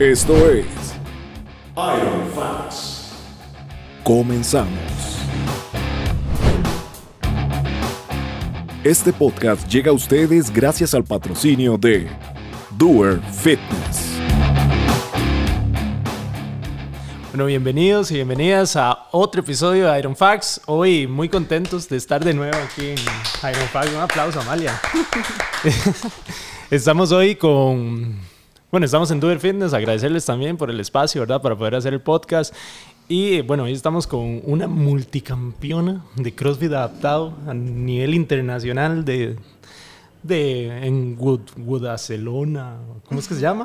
Esto es Iron Facts. Comenzamos. Este podcast llega a ustedes gracias al patrocinio de Doer Fitness. Bueno, bienvenidos y bienvenidas a otro episodio de Iron Facts. Hoy muy contentos de estar de nuevo aquí en Iron Facts. Un aplauso, Amalia. estamos hoy con, bueno, estamos en Doer Fitness. Agradecerles también por el espacio, ¿verdad? Para poder hacer el podcast. Y bueno, hoy estamos con una multicampeona de CrossFit adaptado a nivel internacional de de en Woodacellona, ¿cómo es que se llama?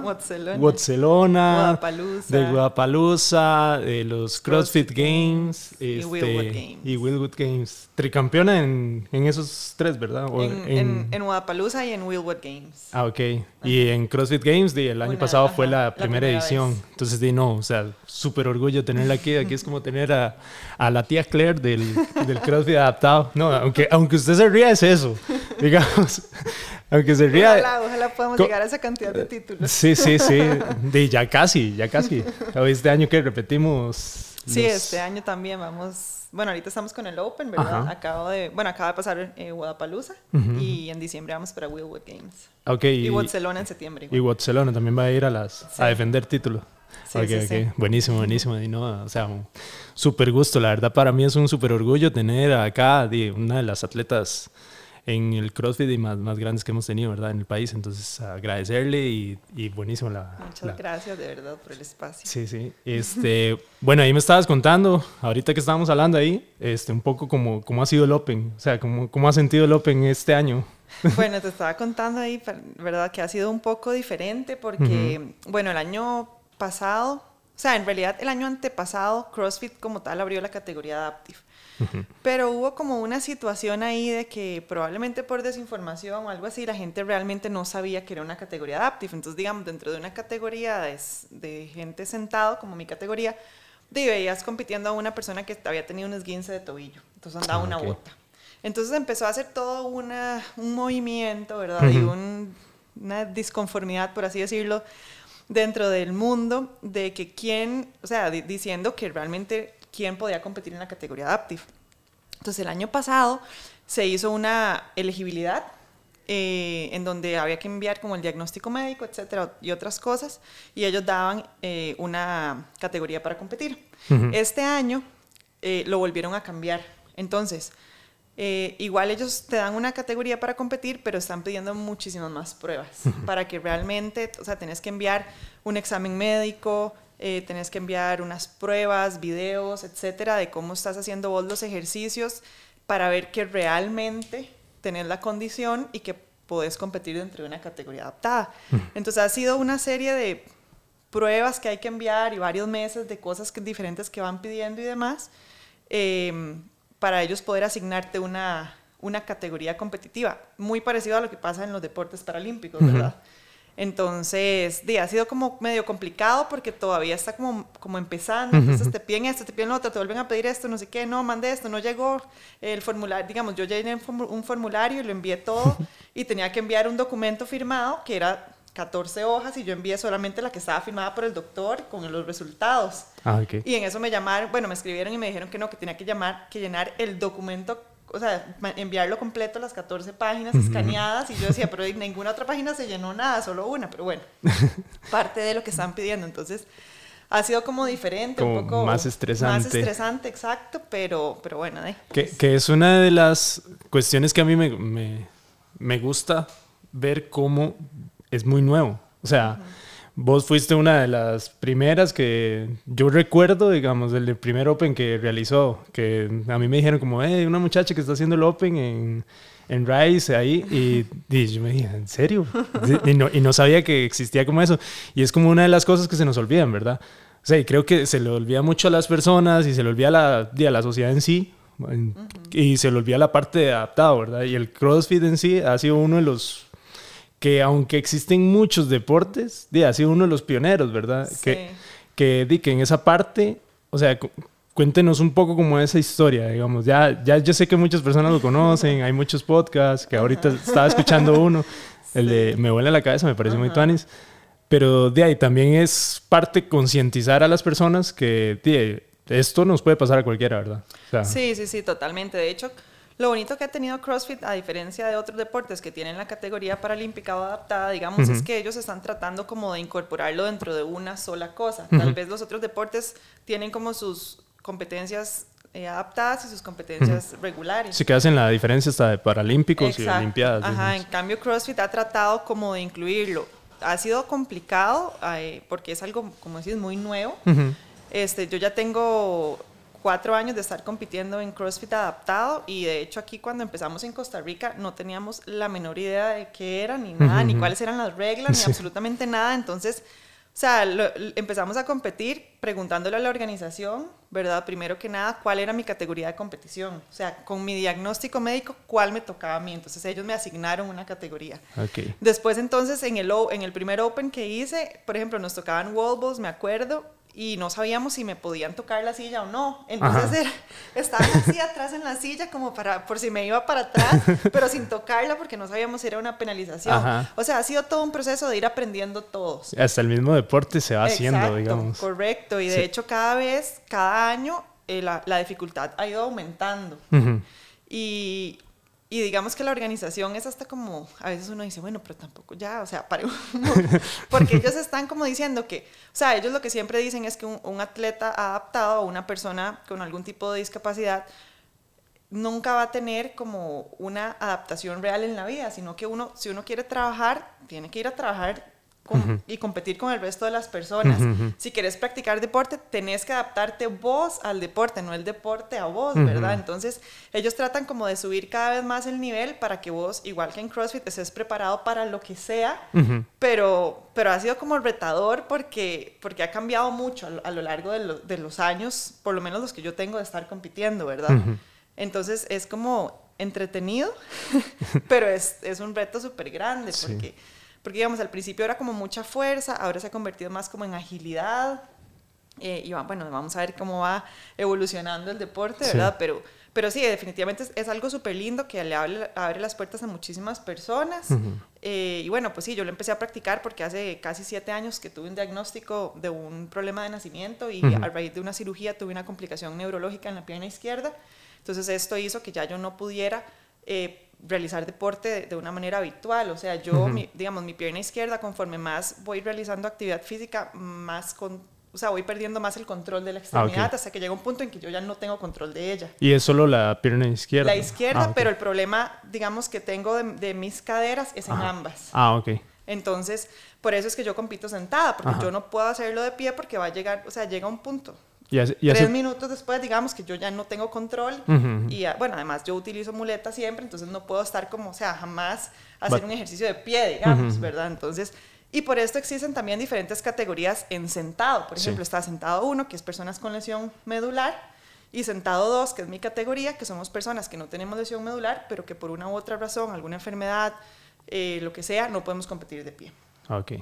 Watselona, Guadapalooza. de Guadapalooza, de los CrossFit Games, y este, Wheelwood Games. y Wheelwood Games. Tricampeona en, en esos tres, ¿verdad? O En, en, en Guadapalooza y en Wheelwood Games. Ah, ok. Y en CrossFit Games, di, el año Una, pasado fue ajá, la la primera, primera edición. vez. Entonces, di, no, o sea, súper orgullo tenerla aquí. Aquí es como tener a, a la tía Claire del, del CrossFit adaptado. No, aunque, aunque usted se ría, es eso. Digamos, aunque se ría. Ojalá, ojalá podamos llegar a esa cantidad de títulos. Sí, sí, sí. De, ya casi, ya casi. Este año que repetimos. Sí, los- este año también vamos. Bueno, ahorita estamos con el Open, ¿verdad? Ajá. Acabo de, bueno, acaba de pasar eh, Guadapalooza y en diciembre vamos para Wheelwood Games. Ok, Y, y, Barcelona en septiembre. y. Barcelona también va a ir a las Sí. a defender título. Sí, Ok, sí, ok. sí. Buenísimo, buenísimo. Y no, o sea, un súper gusto. La verdad, para mí es un súper orgullo tener acá una de las atletas en el CrossFit y más, más grandes que hemos tenido, ¿verdad? En el país. Entonces, agradecerle y, y buenísimo la... Muchas la- gracias de verdad por el espacio. Sí, sí. Este, bueno, ahí me estabas contando, ahorita que estábamos hablando ahí, este, un poco como cómo ha sido el Open, o sea, cómo, cómo ha sentido el Open este año. Bueno, te estaba contando ahí, ¿verdad? Que ha sido un poco diferente porque, bueno, el año pasado, o sea, en realidad el año antepasado, CrossFit como tal abrió la categoría Adaptive. Pero hubo como una situación ahí de que probablemente por desinformación o algo así, la gente realmente no sabía que era una categoría Adaptive. Entonces, digamos, dentro de una categoría de, de gente sentado, como mi categoría, de veías compitiendo a una persona que había tenido un esguince de tobillo. Entonces andaba Ah, una bota. Entonces empezó a hacer todo una, un movimiento, ¿verdad? Y un- una disconformidad, por así decirlo, dentro del mundo de que quién, o sea, di- diciendo que realmente quién podía competir en la categoría Adaptive. Entonces el año pasado se hizo una elegibilidad eh, en donde había que enviar como el diagnóstico médico, etcétera, y otras cosas, y ellos daban eh, una categoría para competir. Ujú. Este año eh, lo volvieron a cambiar. Entonces, eh, igual ellos te dan una categoría para competir, pero están pidiendo muchísimas más pruebas para que realmente, o sea, tenés que enviar un examen médico, eh, tenés que enviar unas pruebas, videos, etcétera, de cómo estás haciendo vos los ejercicios para ver que realmente tenés la condición y que podés competir dentro de una categoría adaptada. Entonces ha sido una serie de pruebas que hay que enviar y varios meses de cosas que, diferentes que van pidiendo y demás, eh, para ellos poder asignarte una, una categoría competitiva, muy parecido a lo que pasa en los deportes paralímpicos, ¿verdad? Entonces, ha sido como medio complicado porque todavía está como, como empezando, entonces te piden esto, te piden lo otro, te vuelven a pedir esto, no sé qué, no, mandé esto, no llegó el formulario, digamos, yo llené un formu- un formulario y lo envié todo y tenía que enviar un documento firmado que era 14 hojas y yo envié solamente la que estaba firmada por el doctor con los resultados. Ah, ok. Y en eso me llamaron, bueno, me escribieron y me dijeron que no, que tenía que llamar, que llenar el documento, o sea, enviarlo completo, las 14 páginas escaneadas. Y yo decía, pero en ninguna otra página se llenó nada, solo una. Pero bueno, parte de lo que están pidiendo. Entonces, ha sido como diferente, Como un poco más estresante. Más estresante, exacto, pero, pero bueno, eh, Que, que es una de las cuestiones que a mí me, me, me gusta ver cómo es muy nuevo. O sea, vos fuiste una de las primeras que yo recuerdo, digamos, del primer Open que realizó, que a mí me dijeron como, eh, una muchacha que está haciendo el Open en, en Rice ahí, y, y yo me dije, ¿en serio? Y no, y no sabía que existía como eso. Y es como una de las cosas que se nos olvidan, ¿verdad? O sea, y creo que se le olvida mucho a las personas y se le olvida a la, a la sociedad en sí. Y se le olvida la parte de adaptado, ¿verdad? Y el CrossFit en sí ha sido uno de los que, aunque existen muchos deportes, di, ha sido uno de los pioneros, ¿verdad? Sí. Que, que, di, que en esa parte, o sea, cu- cuéntenos un poco como esa historia, digamos. Ya, ya yo sé que muchas personas lo conocen, hay muchos podcasts, que ahorita estaba escuchando uno, el de Me vuela la cabeza, me parece muy Ajá. tuanis. Pero de ahí también es parte concientizar a las personas que de, esto nos puede pasar a cualquiera, ¿verdad? sí, sí, sí, totalmente. De hecho, lo bonito que ha tenido CrossFit, a diferencia de otros deportes que tienen la categoría paralímpica o adaptada, digamos, es que ellos están tratando como de incorporarlo dentro de una sola cosa. Tal vez los otros deportes tienen como sus competencias eh, adaptadas y sus competencias regulares. Sí, que hacen la diferencia hasta de paralímpicos y olimpiadas. Ajá, en cambio CrossFit ha tratado como de incluirlo. Ha sido complicado eh, porque es algo, como decís, muy nuevo. este, yo ya tengo cuatro años de estar compitiendo en CrossFit adaptado y de hecho aquí cuando empezamos en Costa Rica no teníamos la menor idea de qué era ni nada, ni cuáles eran las reglas, ni absolutamente nada. Entonces, o sea, empezamos a competir preguntándole a la organización, ¿verdad? Primero que nada, cuál era mi categoría de competición. O sea, con mi diagnóstico médico, cuál me tocaba a mí. Entonces ellos me asignaron una categoría. Okay. Después entonces en el, en el primer Open que hice, por ejemplo, nos tocaban wall balls, me acuerdo, y no sabíamos si me podían tocar la silla o no. Entonces estaba así atrás en la silla como para, por si me iba para atrás, pero sin tocarla porque no sabíamos si era una penalización. O sea, ha sido todo un proceso de ir aprendiendo todos. Hasta el mismo deporte se va haciendo, digamos. Correcto, y de hecho cada vez, cada año, eh, la, la, dificultad ha ido aumentando. Y y digamos que la organización es hasta como, a veces uno dice, bueno, pero tampoco ya, o sea, para porque ellos están como diciendo que, o sea, ellos lo que siempre dicen es que un, atleta adaptado o una persona con algún tipo de discapacidad nunca va a tener como una adaptación real en la vida, sino que uno, si uno quiere trabajar, tiene que ir a trabajar y competir con el resto de las personas. Si quieres practicar deporte, tenés que adaptarte vos al deporte, no el deporte a vos, ¿verdad? Entonces, ellos tratan como de subir cada vez más el nivel para que vos, igual que en CrossFit, estés preparado para lo que sea, pero, pero ha sido como retador porque, porque ha cambiado mucho a lo, largo de, de, los años, por lo menos los que yo tengo de estar compitiendo, ¿verdad? Entonces, es como entretenido, pero es, es un reto súper grande porque porque digamos, al principio era como mucha fuerza, ahora se ha convertido más como en agilidad. Eh, y bueno, vamos a ver cómo va evolucionando el deporte, ¿verdad? Pero, pero sí, definitivamente es, algo súper lindo que le abre, abre, las puertas a muchísimas personas. Eh, y bueno, pues sí, yo lo empecé a practicar porque hace casi siete años que tuve un diagnóstico de un problema de nacimiento y a raíz de una cirugía tuve una complicación neurológica en la pierna izquierda. Entonces esto hizo que ya yo no pudiera eh, realizar deporte de, una manera habitual. O sea, yo, digamos, mi pierna izquierda, conforme más voy realizando actividad física, más con, o sea, voy perdiendo más el control de la ah, extremidad hasta que llega un punto en que yo ya no tengo control de ella. ¿Y es solo la pierna izquierda? La izquierda, ah, pero el problema, digamos, que tengo de, mis caderas es en ambas. Ah, ok. Entonces, por eso es que yo compito sentada, porque yo no puedo hacerlo de pie porque va a llegar, o sea, llega un punto y Tres minutos después, digamos que yo ya no tengo control. Y ah, bueno, además yo utilizo muleta siempre, entonces no puedo estar como, o sea, jamás hacer un ejercicio de pie, digamos, ¿verdad? Entonces, y por esto existen también diferentes categorías en sentado. Por ejemplo, está sentado uno, que es personas con lesión medular, y sentado dos, que es mi categoría, que somos personas que no tenemos lesión medular, pero que por una u otra razón, alguna enfermedad, eh, lo que sea, no podemos competir de pie. Ok.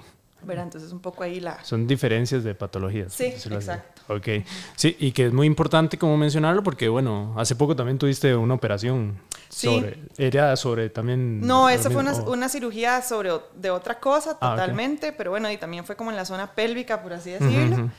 ¿Verdad? Entonces un poco ahí la... Son diferencias de patologías. Sí, exacto. Ok. Sí, y que es muy importante como mencionarlo porque, bueno, hace poco también tuviste una operación. Sí. Sobre, era sobre también... No, esa fue una, una, cirugía sobre de otra cosa ah, totalmente, pero bueno, y también fue como en la zona pélvica, por así decirlo.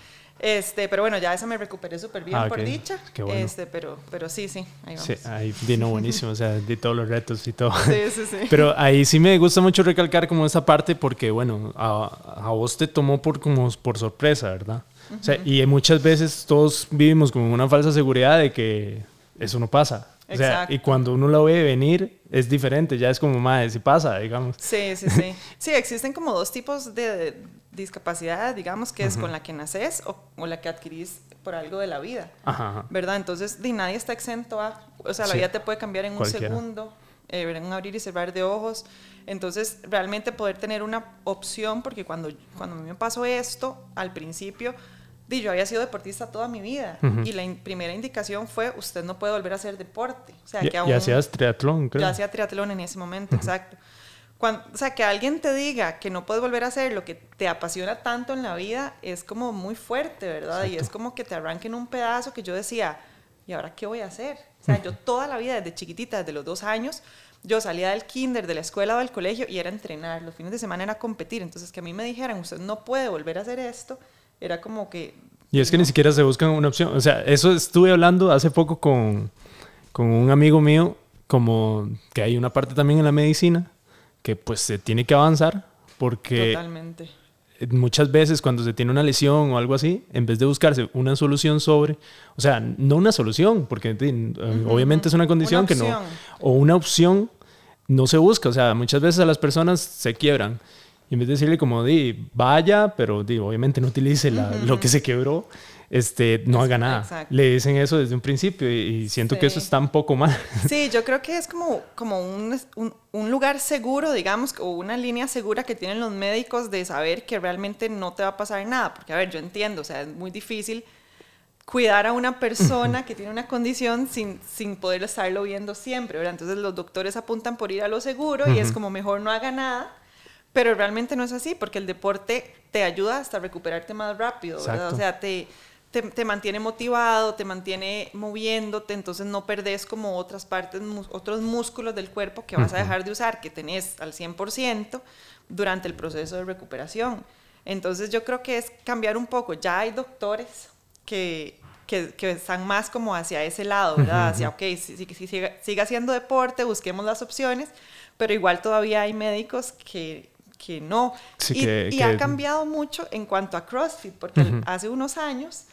Este, pero bueno, ya esa me recuperé súper bien ah, por dicha. Este, pero, pero sí, sí, ahí vamos. Sí, ahí vino buenísimo, o sea, de todos los retos y todo. Sí, sí, sí. Pero ahí sí me gusta mucho recalcar como esa parte porque, bueno, a, a vos te tomó por, como por sorpresa, ¿verdad? o sea, y muchas veces todos vivimos como una falsa seguridad de que eso no pasa. O sea, y cuando uno lo ve venir, es diferente, ya es como más, si pasa, digamos. Sí, sí, sí. Sí, existen como dos tipos de, discapacidad, digamos, que es con la que naces o, la que adquirís por algo de la vida, ¿verdad? Entonces, de nadie está exento a, o sea, la vida te puede cambiar en un segundo, eh, en un abrir y cerrar de ojos. Entonces, realmente poder tener una opción, porque cuando, cuando a mí me pasó esto, al principio, yo había sido deportista toda mi vida. Y la primera indicación fue, usted no puede volver a hacer deporte. O sea, que aún, hacías triatlón, creo. Yo hacía triatlón en ese momento, exacto. O sea, que alguien te diga que no puedes volver a hacer lo que te apasiona tanto en la vida es como muy fuerte, ¿verdad? Y es como que te arranquen un pedazo que yo decía, ¿y ahora qué voy a hacer? O sea, yo toda la vida, desde chiquitita, desde los dos años, yo salía del kinder, de la escuela o del colegio y era entrenar, los fines de semana era competir, entonces que a mí me dijeran, usted no puede volver a hacer esto, era como que... Y es que ni siquiera se buscan una opción, o sea, eso estuve hablando hace poco con, con un amigo mío, como que hay una parte también en la medicina que pues se tiene que avanzar porque... Totalmente. muchas veces cuando se tiene una lesión o algo así, en vez de buscarse una solución sobre, o sea, no una solución, porque eh, obviamente es una condición que no, o una opción no se busca, o sea, muchas veces a las personas se quiebran. Y en vez de decirle como, di, vaya, pero di, obviamente no utilice lo que se quebró, este, no haga nada. Le dicen eso desde un principio y, siento que eso está un poco mal. Sí, yo creo que es como, como un, un, lugar seguro, digamos, o una línea segura que tienen los médicos de saber que realmente no te va a pasar nada. Porque, a ver, yo entiendo, o sea, es muy difícil cuidar a una persona que tiene una condición sin, sin poder estarlo viendo siempre, ¿verdad? Entonces los doctores apuntan por ir a lo seguro y es como mejor no haga nada. Pero realmente no es así, porque el deporte te ayuda hasta recuperarte más rápido, ¿verdad? O sea, te, te, mantiene motivado, te mantiene moviéndote, entonces no perdés como otras partes, otros músculos del cuerpo que vas a dejar de usar, que tenés al 100% durante el proceso de recuperación. Entonces yo creo que es cambiar un poco. Ya hay doctores que, que, están más como hacia ese lado, ¿verdad? Hacia, ok, si, si, siga, haciendo deporte, busquemos las opciones, pero igual todavía hay médicos que, que no. y, ha cambiado mucho en cuanto a CrossFit, porque hace unos años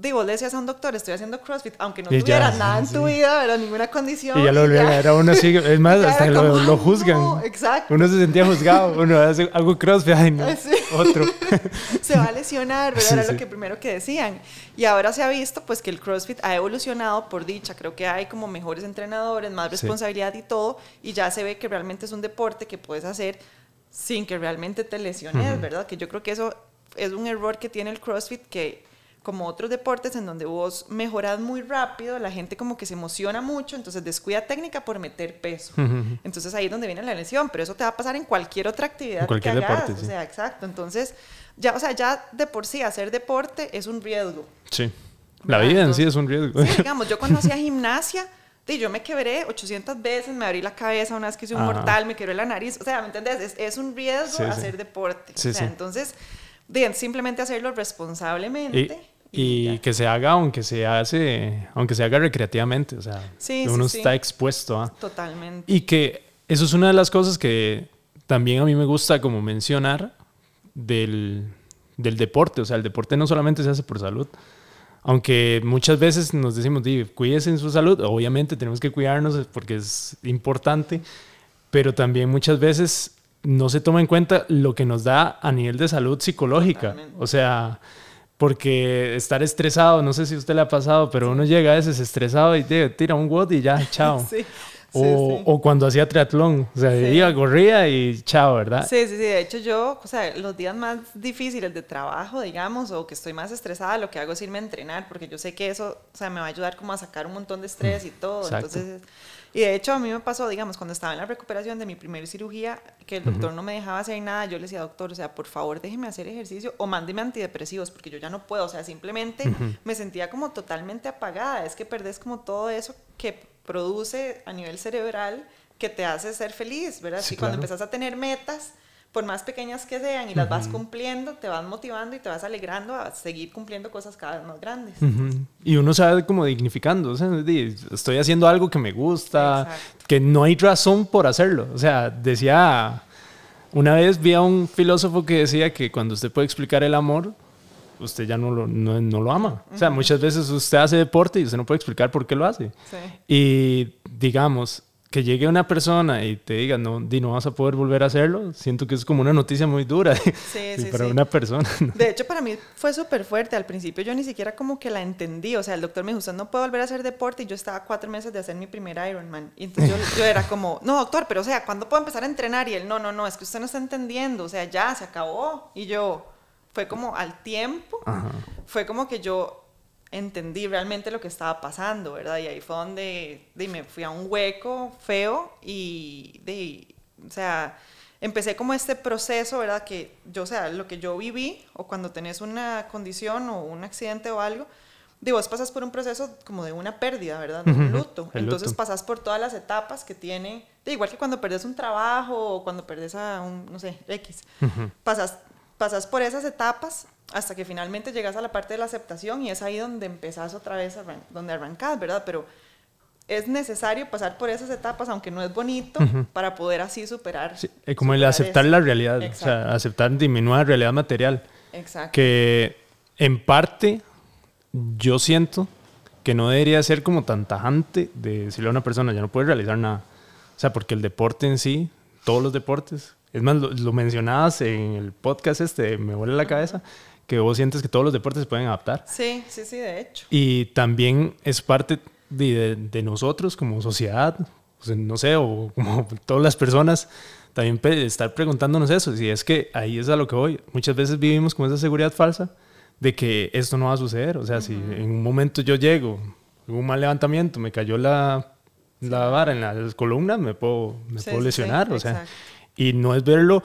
digo, le decías a un doctor, estoy haciendo CrossFit, aunque no tuvieras nada en tu vida, era ninguna condición. Y ya lo volvieron, era uno así, es más, hasta lo, lo, juzgan. exacto. Uno se sentía juzgado, uno hace algo CrossFit, ay no, otro. se va a lesionar, ¿verdad? Era lo que primero que decían. Y ahora se ha visto, pues, que el CrossFit ha evolucionado por dicha. Creo que hay como mejores entrenadores, más responsabilidad y todo, y ya se ve que realmente es un deporte que puedes hacer sin que realmente te lesiones, ¿verdad? Que yo creo que eso es un error que tiene el CrossFit que como otros deportes en donde vos mejoras muy rápido, la gente como que se emociona mucho, entonces descuida técnica por meter peso. Entonces ahí es donde viene la lesión, pero eso te va a pasar en cualquier otra actividad cualquier que hagas. Deporte, O sea, exacto. Entonces, ya, o sea, ya de por sí hacer deporte es un riesgo. Sí. La vida en sí es un riesgo. Sí, digamos, yo cuando hacía gimnasia, yo me quebré 800 veces, me abrí la cabeza una vez que hice un mortal, me quebré la nariz. O sea, ¿me entiendes? Es, un riesgo hacer deporte. o sea, entonces, bien, simplemente hacerlo responsablemente. Y, que se haga aunque se hace, aunque se haga recreativamente, o sea, uno está expuesto a... Totalmente. Y que eso es una de las cosas que también a mí me gusta como mencionar del, del deporte, o sea, el deporte no solamente se hace por salud, aunque muchas veces nos decimos, cuídense en su salud, obviamente tenemos que cuidarnos porque es importante, pero también muchas veces no se toma en cuenta lo que nos da a nivel de salud psicológica, o sea porque estar estresado, no sé si usted le ha pasado, pero uno llega a veces estresado y tira un WOD y ya, chao. sí. O, o, cuando hacía triatlón, o sea, iba, corría y chao, ¿verdad? Sí, sí, sí. De hecho, yo, o sea, los días más difíciles de trabajo, digamos, o que estoy más estresada, lo que hago es irme a entrenar, porque yo sé que eso, o sea, me va a ayudar como a sacar un montón de estrés y todo. Entonces, y de hecho, a mí me pasó, digamos, cuando estaba en la recuperación de mi primera cirugía, que el doctor no me dejaba hacer nada, yo le decía, doctor, o sea, por favor, déjeme hacer ejercicio o mándeme antidepresivos, porque yo ya no puedo, o sea, simplemente me sentía como totalmente apagada. Es que perdés como todo eso que produce a nivel cerebral que te hace ser feliz, ¿verdad? y cuando empezás a tener metas, por más pequeñas que sean y las vas cumpliendo, te vas motivando y te vas alegrando a seguir cumpliendo cosas cada vez más grandes. Y uno sabe como dignificando, o sea, estoy haciendo algo que me gusta, que no hay razón por hacerlo. O sea, decía, una vez vi a un filósofo que decía que cuando usted puede explicar el amor, usted ya no lo, no, no lo ama. O sea, muchas veces usted hace deporte y usted no puede explicar por qué lo hace. Y digamos, que llegue una persona y te diga, no, di, no vas a poder volver a hacerlo, siento que es como una noticia muy dura sí, sí, para una persona. De hecho, para mí fue súper fuerte. Al principio yo ni siquiera como que la entendí. O sea, el doctor me dijo, usted no puede volver a hacer deporte y yo estaba cuatro meses de hacer mi primer Ironman. Y entonces yo, yo, era como, no, doctor, pero o sea, ¿cuándo puedo empezar a entrenar? Y él, no, no, no, es que usted no está entendiendo. O sea, ya, se acabó. Y yo, fue como al tiempo, fue como que yo entendí realmente lo que estaba pasando, ¿verdad? Y ahí fue donde me fui a un hueco feo y, de, o sea, empecé como este proceso, ¿verdad? Que yo, o sea, lo que yo viví, o cuando tenés una condición o un accidente o algo, de vos pasas por un proceso como de una pérdida, ¿verdad? De un luto. el Entonces luto. pasas por todas las etapas que tiene, de igual que cuando perdes un trabajo o cuando perdes a un, no sé, X. pasas, pasas por esas etapas hasta que finalmente llegas a la parte de la aceptación y es ahí donde empezás otra vez, arran- donde arrancás, ¿verdad? Pero es necesario pasar por esas etapas, aunque no es bonito, para poder así superar. Sí, eh, como el superar aceptar eso. la realidad, o sea, aceptar disminuir la realidad material. Exacto. Que en parte yo siento que no debería ser como tan tajante de decirle a una persona, ya no puedes realizar nada. O sea, porque el deporte en sí, todos los deportes, es más, lo, lo mencionabas en el podcast este, Me vuela la cabeza, que vos sientes que todos los deportes se pueden adaptar. Sí, sí, sí, de hecho. Y también es parte de, de- de nosotros como sociedad, o sea, no sé, o como todas las personas, también estar preguntándonos eso. Si es que ahí es a lo que voy. Muchas veces vivimos con esa seguridad falsa de que esto no va a suceder. O sea, si en un momento yo llego, hubo un mal levantamiento, me cayó la, la vara en la columna, me puedo, me Sí, puedo sí, sí, lesionar. o sea, exacto. Y no es verlo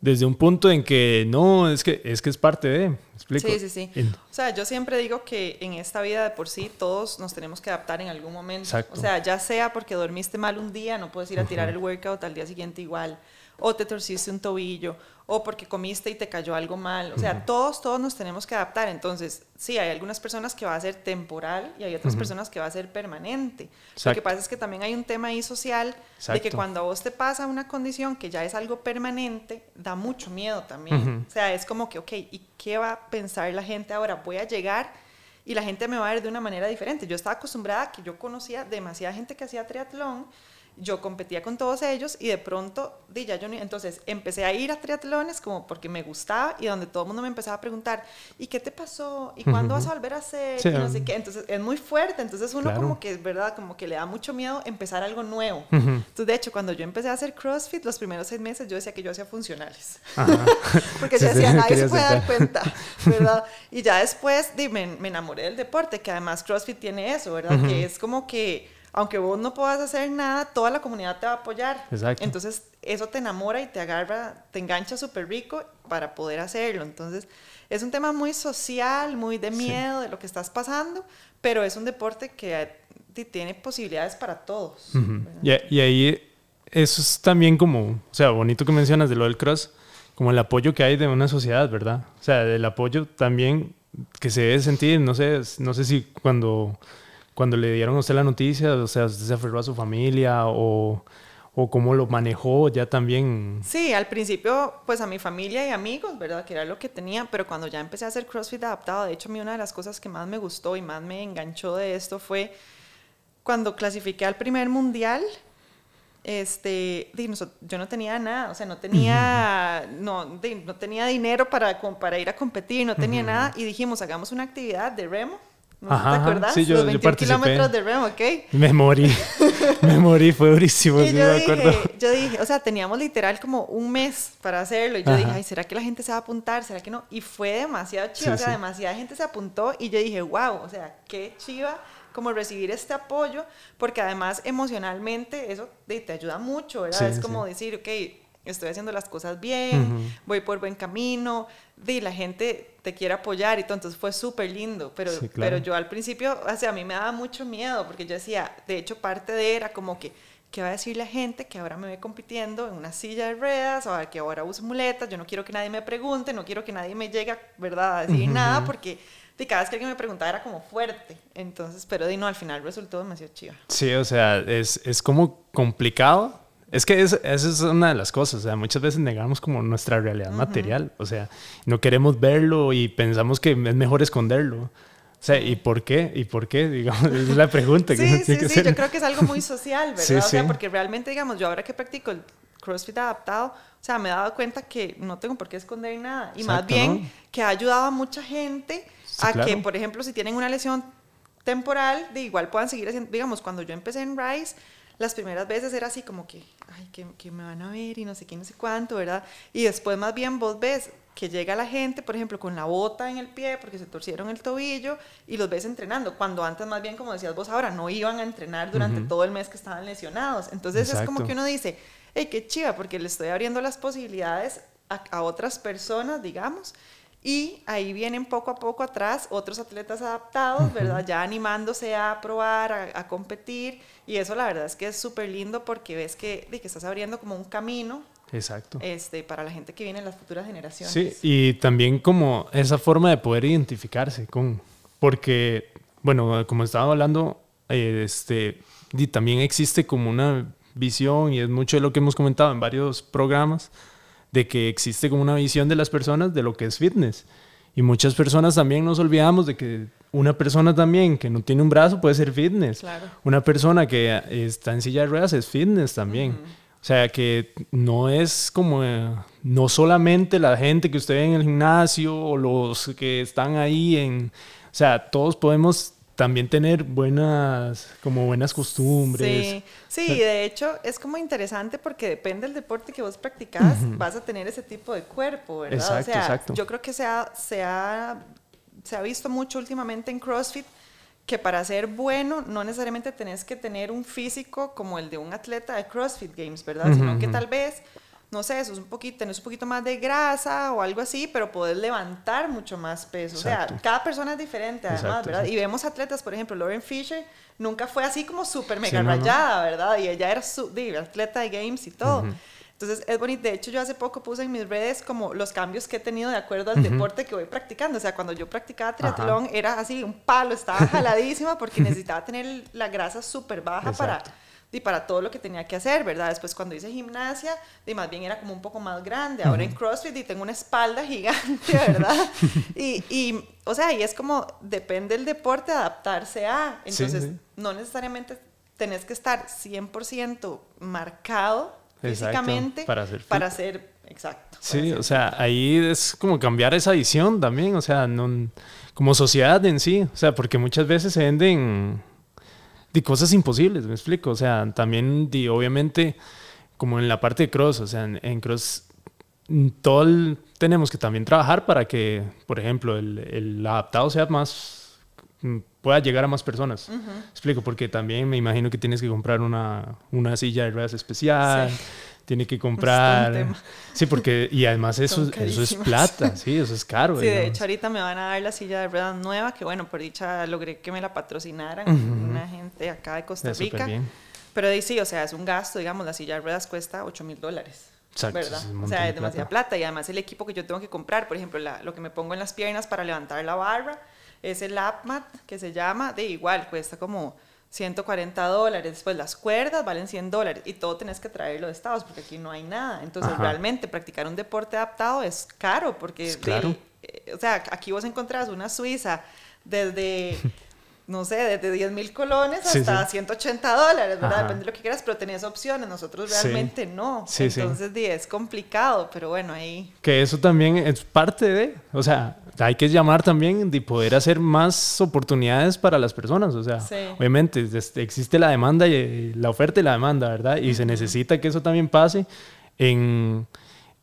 desde un punto en que no, es que es, que es parte de. ¿me explico? Sí, sí, sí. En- O sea, yo siempre digo que en esta vida de por sí todos nos tenemos que adaptar en algún momento. Exacto. O sea, ya sea porque dormiste mal un día, no puedes ir a tirar el workout al día siguiente igual, o te torciste un tobillo, o porque comiste y te cayó algo mal. O sea, todos, todos nos tenemos que adaptar. Entonces, sí, hay algunas personas que va a ser temporal y hay otras personas que va a ser permanente. Lo que pasa es que también hay un tema ahí social de que cuando a vos te pasa una condición que ya es algo permanente, da mucho miedo también. O sea, es como que, ok, ¿y qué va a pensar la gente ahora? Voy a llegar y la gente me va a ver de una manera diferente. Yo estaba acostumbrada a que yo conocía demasiada gente que hacía triatlón, yo competía con todos ellos y de pronto, di, ya yo ni- entonces empecé a ir a triatlones como porque me gustaba y donde todo el mundo me empezaba a preguntar, ¿y qué te pasó? ¿Y cuándo vas a volver a hacer? Sí, y no um, sé qué. Entonces es muy fuerte, entonces uno Claro. como que es verdad, como que le da mucho miedo empezar algo nuevo. Entonces, de hecho, cuando yo empecé a hacer CrossFit, los primeros seis meses yo decía que yo hacía funcionales. Porque Sí, yo sí, decía, nadie se puede dar cuenta, ¿verdad? Y ya después di, me, me enamoré del deporte, que además CrossFit tiene eso, ¿verdad? Que es como que, aunque vos no puedas hacer nada, toda la comunidad te va a apoyar. Exacto. Entonces, eso te enamora y te agarra, te engancha súper rico para poder hacerlo. Entonces, es un tema muy social, muy de miedo de lo que estás pasando, pero es un deporte que tiene posibilidades para todos. Ujú. ¿verdad? Y, y ahí eso es también como, o sea, bonito que mencionas de lo del cross, como el apoyo que hay de una sociedad, ¿verdad? O sea, el apoyo también que se debe sentir, no sé, no sé si cuando, cuando le dieron a usted la noticia, o sea, usted se aferró a su familia o, o cómo lo manejó ya también. Sí, al principio, pues a mi familia y amigos, ¿verdad? Que era lo que tenía, pero cuando ya empecé a hacer CrossFit adaptado, de hecho, a mí una de las cosas que más me gustó y más me enganchó de esto fue cuando clasifiqué al primer mundial. Este, yo no tenía nada, o sea, no tenía, no, no tenía dinero para, para ir a competir, no tenía nada, y dijimos, hagamos una actividad de remo. ¿No Ajá, te acuerdas? Sí, yo- Los yo 21 participé. kilómetros de remo, ¿ok? Me morí, me morí, fue durísimo, sí, yo me acuerdo. dije, yo dije, o sea, teníamos literal como un mes para hacerlo. Y yo Ajá. dije, ay, ¿será que la gente se va a apuntar? ¿Será que no? Y fue demasiado chiva, Sí, o sea, sí. demasiada gente se apuntó. Y yo dije, wow, o sea, qué chiva como recibir este apoyo, porque además emocionalmente eso te, ayuda mucho, ¿verdad? Es como decir, ok, estoy haciendo las cosas bien, Ujú. voy por buen camino, di, la gente te quiere apoyar y todo, entonces fue súper lindo, pero, Sí, claro. pero yo al principio, o sea, a mí me daba mucho miedo, porque yo decía, de hecho parte de era como que, ¿qué va a decir la gente que ahora me ve compitiendo en una silla de ruedas o que ahora uso muletas? Yo no quiero que nadie me pregunte, no quiero que nadie me llegue, ¿verdad?, a decir Ujú, nada, ujú. porque di, cada vez que alguien me preguntaba era como fuerte, entonces, pero di, no, al final resultó demasiado chiva. Sí, o sea, es, es como complicado. Es que es, esa es una de las cosas. O sea, muchas veces negamos como nuestra realidad material. O sea, no queremos verlo y pensamos que es mejor esconderlo. O sea, ¿y por qué? ¿Y por qué? Digamos, es la pregunta que uno Sí, tiene sí, que sí, hacer. yo creo que es algo muy social, ¿verdad? Sí, O sea, sí. porque realmente, digamos, yo ahora que practico el CrossFit adaptado, o sea, me he dado cuenta que no tengo por qué esconder nada. Y más Exacto, bien ¿no? que ha ayudado a mucha gente Sí, a que, claro. por ejemplo, si tienen una lesión temporal, de igual puedan seguir haciendo, digamos, cuando yo empecé en Rise, las primeras veces era así como que, ay, que, que me van a ver y no sé qué, no sé cuánto, ¿verdad? Y después más bien vos ves que llega la gente, por ejemplo, con la bota en el pie porque se torcieron el tobillo y los ves entrenando, cuando antes más bien, como decías vos ahora, no iban a entrenar durante todo el mes que estaban lesionados. Entonces es como que uno dice, hey, qué chiva, porque le estoy abriendo las posibilidades a, a otras personas, digamos, Y ahí vienen poco a poco atrás otros atletas adaptados, ¿verdad? Ya animándose a probar, a, competir. Y eso la verdad es que es súper lindo porque ves que, que estás abriendo como un camino Exacto. Este, para la gente que viene en las futuras generaciones. Sí, y también como esa forma de poder identificarse con, porque, bueno, como estaba hablando, este, y también existe como una visión, y es mucho de lo que hemos comentado en varios programas, de que existe como una visión de las personas de lo que es fitness. Y muchas personas también nos olvidamos de que una persona también que no tiene un brazo puede ser fitness. Una persona que está en silla de ruedas es fitness también. O sea, que no es como, eh, no solamente la gente que usted ve en el gimnasio o los que están ahí en, o sea, todos podemos también tener buenas, como buenas costumbres. Sí, sí, de hecho es como interesante porque depende del deporte que vos practicas, vas a tener ese tipo de cuerpo, ¿verdad? Exacto, o sea, exacto. yo creo que se ha, se, ha, se ha visto mucho últimamente en CrossFit que para ser bueno no necesariamente tenés que tener un físico como el de un atleta de CrossFit Games, ¿verdad? Sino que tal vez no sé, eso es un poquito, tenés un poquito más de grasa o algo así, pero poder levantar mucho más peso. O sea, cada persona es diferente además, ¿verdad? Y vemos atletas, por ejemplo, Lauren Fisher nunca fue así como súper mega rayada, ¿verdad? Y ella era su, atleta de games y todo. Entonces es bonito. De hecho, yo hace poco puse en mis redes como los cambios que he tenido de acuerdo al deporte que voy practicando. O sea, cuando yo practicaba triatlón era así, un palo, estaba jaladísima porque necesitaba tener la grasa súper baja para y para todo lo que tenía que hacer, ¿verdad? Después cuando hice gimnasia, y más bien era como un poco más grande. Ahora en CrossFit y tengo una espalda gigante, ¿verdad? y, y, o sea, y es como, depende del deporte adaptarse a. Entonces, no necesariamente tenés que estar 100% marcado físicamente para ser, para ser exacto. Sí, o sea, ahí es como cambiar esa visión también, o sea, no, como sociedad en sí, o sea, porque muchas veces se venden de cosas imposibles, me explico. O sea, también, obviamente, como en la parte de cross, o sea, en, cross mm, todo tenemos que también trabajar para que, por ejemplo, el, el adaptado sea más, mm, pueda llegar a más personas. Explico, porque también me imagino que tienes que comprar una, una silla de ruedas especial. Sí tiene que comprar. Sí, porque, y además eso, eso es plata, sí, eso es caro. Sí, de hecho ahorita me van a dar la silla de ruedas nueva, que bueno, por dicha logré que me la patrocinaran una gente acá de Costa Rica. Bien. Pero sí, o sea, es un gasto, digamos, la silla de ruedas cuesta 8 mil dólares. Exacto, ¿verdad? o sea, es demasiada plata. Y además el equipo que yo tengo que comprar, por ejemplo, lo que me pongo en las piernas para levantar la barra, es el AppMat, que se llama, de igual, cuesta como 140 dólares, después las cuerdas valen 100 dólares y todo tenés que traerlo de Estados porque aquí no hay nada. Entonces realmente practicar un deporte adaptado es caro porque, eh, o sea, aquí vos encontrás una suiza desde... no sé, desde 10 mil colones hasta 180 dólares, ¿verdad? Depende de lo que quieras, pero tenés opciones, nosotros realmente no. Entonces, es complicado, pero bueno, ahí... Que eso también es parte de, o sea, hay que llamar también de poder hacer más oportunidades para las personas, o sea, obviamente existe la demanda y la oferta y la demanda, ¿verdad? Y se necesita que eso también pase en,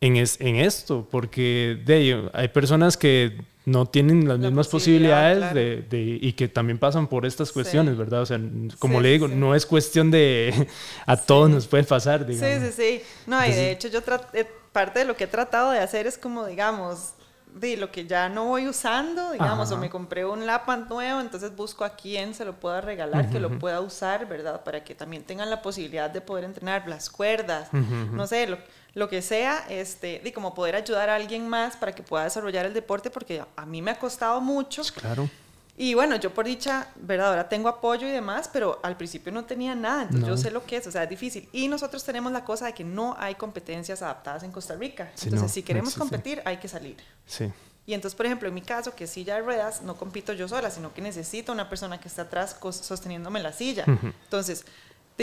en, en esto, porque de, hay personas que no tienen las mismas posibilidades de, y que también pasan por estas cuestiones, ¿verdad? O sea, como le digo, no es cuestión de a todos nos puede pasar, digamos. Sí, sí, sí. No, y de hecho yo eh, parte de lo que he tratado de hacer es como, digamos, de lo que ya no voy usando, digamos, o me compré un laptop nuevo, entonces busco a quien se lo pueda regalar, que lo pueda usar, ¿verdad? Para que también tengan la posibilidad de poder entrenar las cuerdas, no sé, lo, lo, que sea, este, y como poder ayudar a alguien más para que pueda desarrollar el deporte, porque a mí me ha costado mucho. Pues claro. Y bueno, yo por dicha, ¿verdad? Ahora tengo apoyo y demás, pero al principio no tenía nada, entonces yo sé lo que es, o sea, es difícil. Y nosotros tenemos la cosa de que no hay competencias adaptadas en Costa Rica. entonces, si queremos competir, hay que salir. Sí. Y entonces, por ejemplo, en mi caso, que silla de ruedas, no compito yo sola, sino que necesito una persona que esté atrás sosteniéndome la silla. Entonces,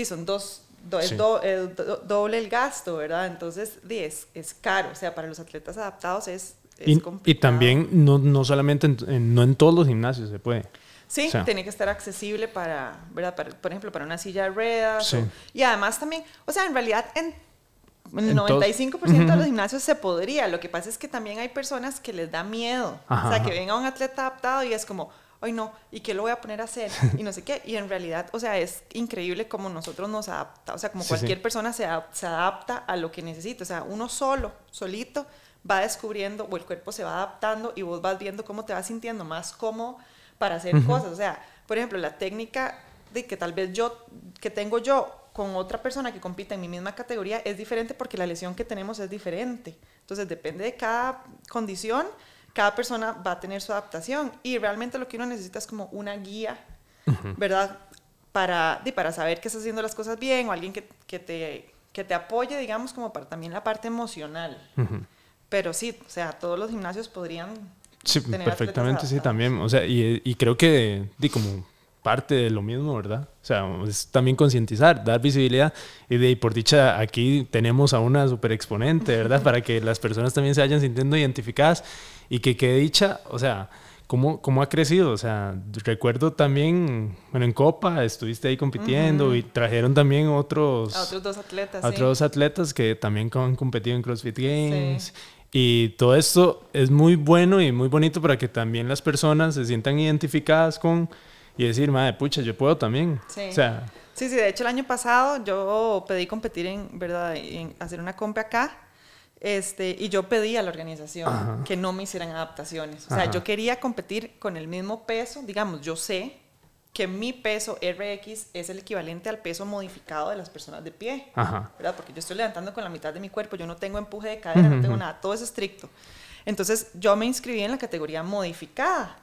son dos, es doble el gasto, ¿verdad? Entonces, es, es caro, o sea, para los atletas adaptados es y, también no, no solamente en, no en todos los gimnasios se puede. Sí, tiene que estar accesible para, ¿verdad? por ejemplo, para una silla de ruedas. y además también, o sea, en realidad en, el 95% de los gimnasios se podría. Lo que pasa es que también hay personas que les da miedo. o sea, que venga un atleta adaptado y es como, ay no, ¿y qué lo voy a poner a hacer? Y no sé qué. Y en realidad, o sea, es increíble como nosotros nos adaptamos. O sea, como cualquier persona se, se adapta a lo que necesita. O sea, uno solo, solito, va descubriendo o el cuerpo se va adaptando y vos vas viendo cómo te vas sintiendo más cómodo para hacer cosas. O sea, por ejemplo, la técnica de que tal vez yo, que tengo yo con otra persona que compita en mi misma categoría es diferente porque la lesión que tenemos es diferente. Entonces, depende de cada condición, cada persona va a tener su adaptación y realmente lo que uno necesita es como una guía, ¿verdad? Para, para saber que estás haciendo las cosas bien o alguien que, que, te, que te apoye, digamos, como para también la parte emocional. Pero sí, o sea, todos los gimnasios podrían... Sí, perfectamente, sí, también. O sea, y, y creo que, como parte de lo mismo, ¿verdad? O sea, es también concientizar, dar visibilidad. Y de por dicha, aquí tenemos a una super exponente, ¿verdad? Para que las personas también se vayan sintiendo identificadas y que quede dicha, o sea, ¿cómo, cómo ha crecido? O sea, recuerdo también, bueno, en Copa estuviste ahí compitiendo y trajeron también otros... A otros dos atletas. A otros dos atletas que también han competido en CrossFit Games. Y todo esto es muy bueno y muy bonito para que también las personas se sientan identificadas con y decir, madre, pucha, yo puedo también. Sí. O sea, sí, sí, de hecho el año pasado yo pedí competir en, ¿verdad? En hacer una compra acá. Este, y yo pedí a la organización que no me hicieran adaptaciones. O sea, yo quería competir con el mismo peso. Digamos, yo sé que mi peso RX es el equivalente al peso modificado de las personas de pie. ¿verdad? Porque yo estoy levantando con la mitad de mi cuerpo, yo no tengo empuje de cadera, no tengo nada, todo es estricto. Entonces, yo me inscribí en la categoría modificada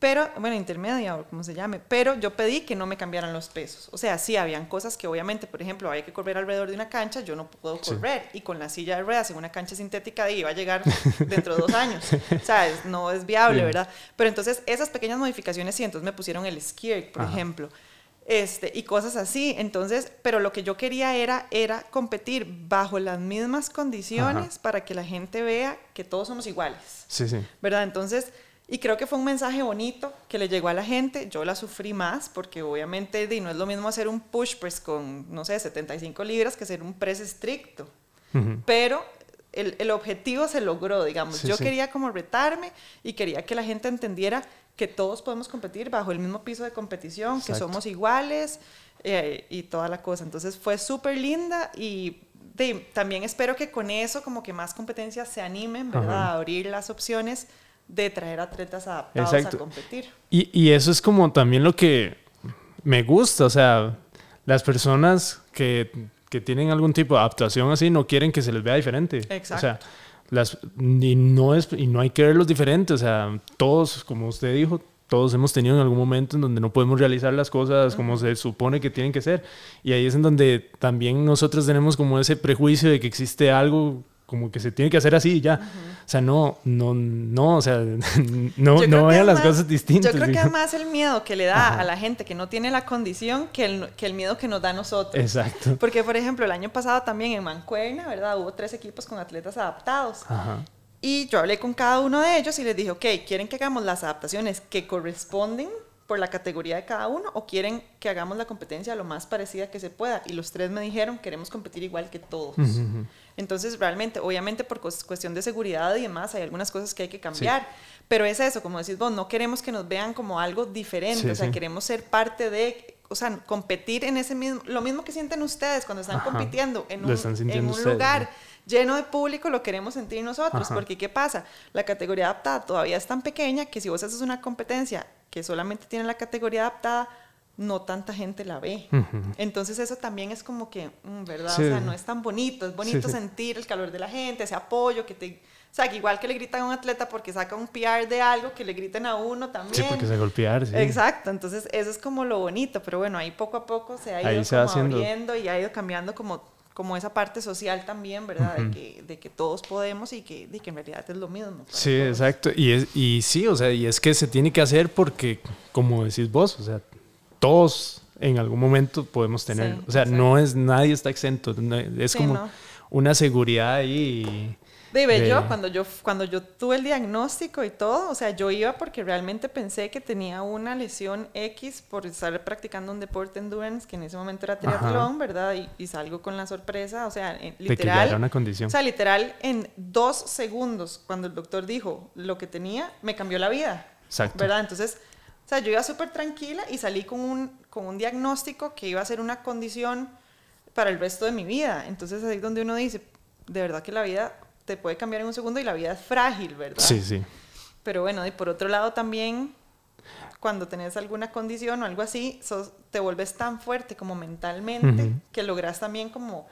pero, bueno, intermedia o como se llame, pero yo pedí que no me cambiaran los pesos. O sea, sí, habían cosas que obviamente, por ejemplo, hay que correr alrededor de una cancha, yo no puedo correr, y con la silla de ruedas en una cancha sintética iba a llegar dentro de dos años. O sea, no es viable, ¿verdad? Pero entonces, esas pequeñas modificaciones sí, entonces me pusieron el ski, por ejemplo. Este, y cosas así. Entonces, pero lo que yo quería era, era competir bajo las mismas condiciones para que la gente vea que todos somos iguales. Sí, sí. ¿Verdad? Entonces, y creo que fue un mensaje bonito que le llegó a la gente. Yo la sufrí más porque obviamente no es lo mismo hacer un push press con, no sé, 75 libras que hacer un press estricto. Pero el, el, objetivo se logró, digamos. Yo quería como retarme y quería que la gente entendiera que todos podemos competir bajo el mismo piso de competición, que somos iguales eh, y toda la cosa. Entonces fue súper linda y también espero que con eso como que más competencias se animen, ¿verdad? A abrir las opciones de traer atletas adaptados a competir. Y, y, eso es como también lo que me gusta, o sea, las personas que, que, tienen algún tipo de adaptación así no quieren que se les vea diferente. Exacto. O sea, las, y, no es, y no hay que verlos diferentes, o sea, todos, como usted dijo, todos hemos tenido en algún momento en donde no podemos realizar las cosas como se supone que tienen que ser. Y ahí es en donde también nosotros tenemos como ese prejuicio de que existe algo como que se tiene que hacer así y ya. O sea, no, no, no, o sea, no, no vean las cosas distintas. Yo creo que es más el miedo que le da a la gente que no tiene la condición que el, que el miedo que nos da a nosotros. Exacto. Porque, por ejemplo, el año pasado también en Mancuerna, ¿verdad? Hubo tres equipos con atletas adaptados. Ajá. Y yo hablé con cada uno de ellos y les dije, ok, ¿quieren que hagamos las adaptaciones que corresponden por la categoría de cada uno o quieren que hagamos la competencia lo más parecida que se pueda? Y los tres me dijeron, queremos competir igual que todos. Entonces, realmente, obviamente por cuestión de seguridad y demás, hay algunas cosas que hay que cambiar. Pero es eso, como decís vos, no queremos que nos vean como algo diferente, o sea, queremos ser parte de, o sea, competir en ese mismo, lo mismo que sienten ustedes cuando están compitiendo en un, en un lugar lleno de público, lo queremos sentir nosotros, porque ¿qué pasa? La categoría adaptada todavía es tan pequeña que si vos haces una competencia que solamente tiene la categoría adaptada, no tanta gente la ve. Entonces eso también es como que, mm, ¿verdad? O sea, no es tan bonito, es bonito sentir el calor de la gente, ese apoyo que te... O sea, que igual que le gritan a un atleta porque saca un PR de algo, que le griten a uno también. Sí, porque se golpear, sí. Exacto, entonces eso es como lo bonito, pero bueno, ahí poco a poco se ha ido abriendo y ha ido cambiando como como esa parte social también, ¿verdad? de, que, de, que, todos podemos y que, de que en realidad es lo mismo. Sí, exacto. Y, es, y sí, o sea, y es que se tiene que hacer porque, como decís vos, o sea, todos en algún momento podemos tener, o sea, no es, nadie está exento, es como una seguridad ahí Debe, yo cuando yo cuando yo tuve el diagnóstico y todo, o sea, yo iba porque realmente pensé que tenía una lesión X por estar practicando un deporte endurance que en ese momento era triatlón, ¿verdad? Y, salgo con la sorpresa, o sea, literal. era una condición. O sea, literal en dos segundos cuando el doctor dijo lo que tenía, me cambió la vida. Exacto. ¿Verdad? Entonces, o sea, yo iba súper tranquila y salí con un con un diagnóstico que iba a ser una condición para el resto de mi vida. Entonces ahí es donde uno dice, de verdad que la vida te puede cambiar en un segundo y la vida es frágil, ¿verdad? Sí, sí. Pero bueno, y por otro lado también, cuando tenés alguna condición o algo así, te vuelves tan fuerte como mentalmente que logras también como,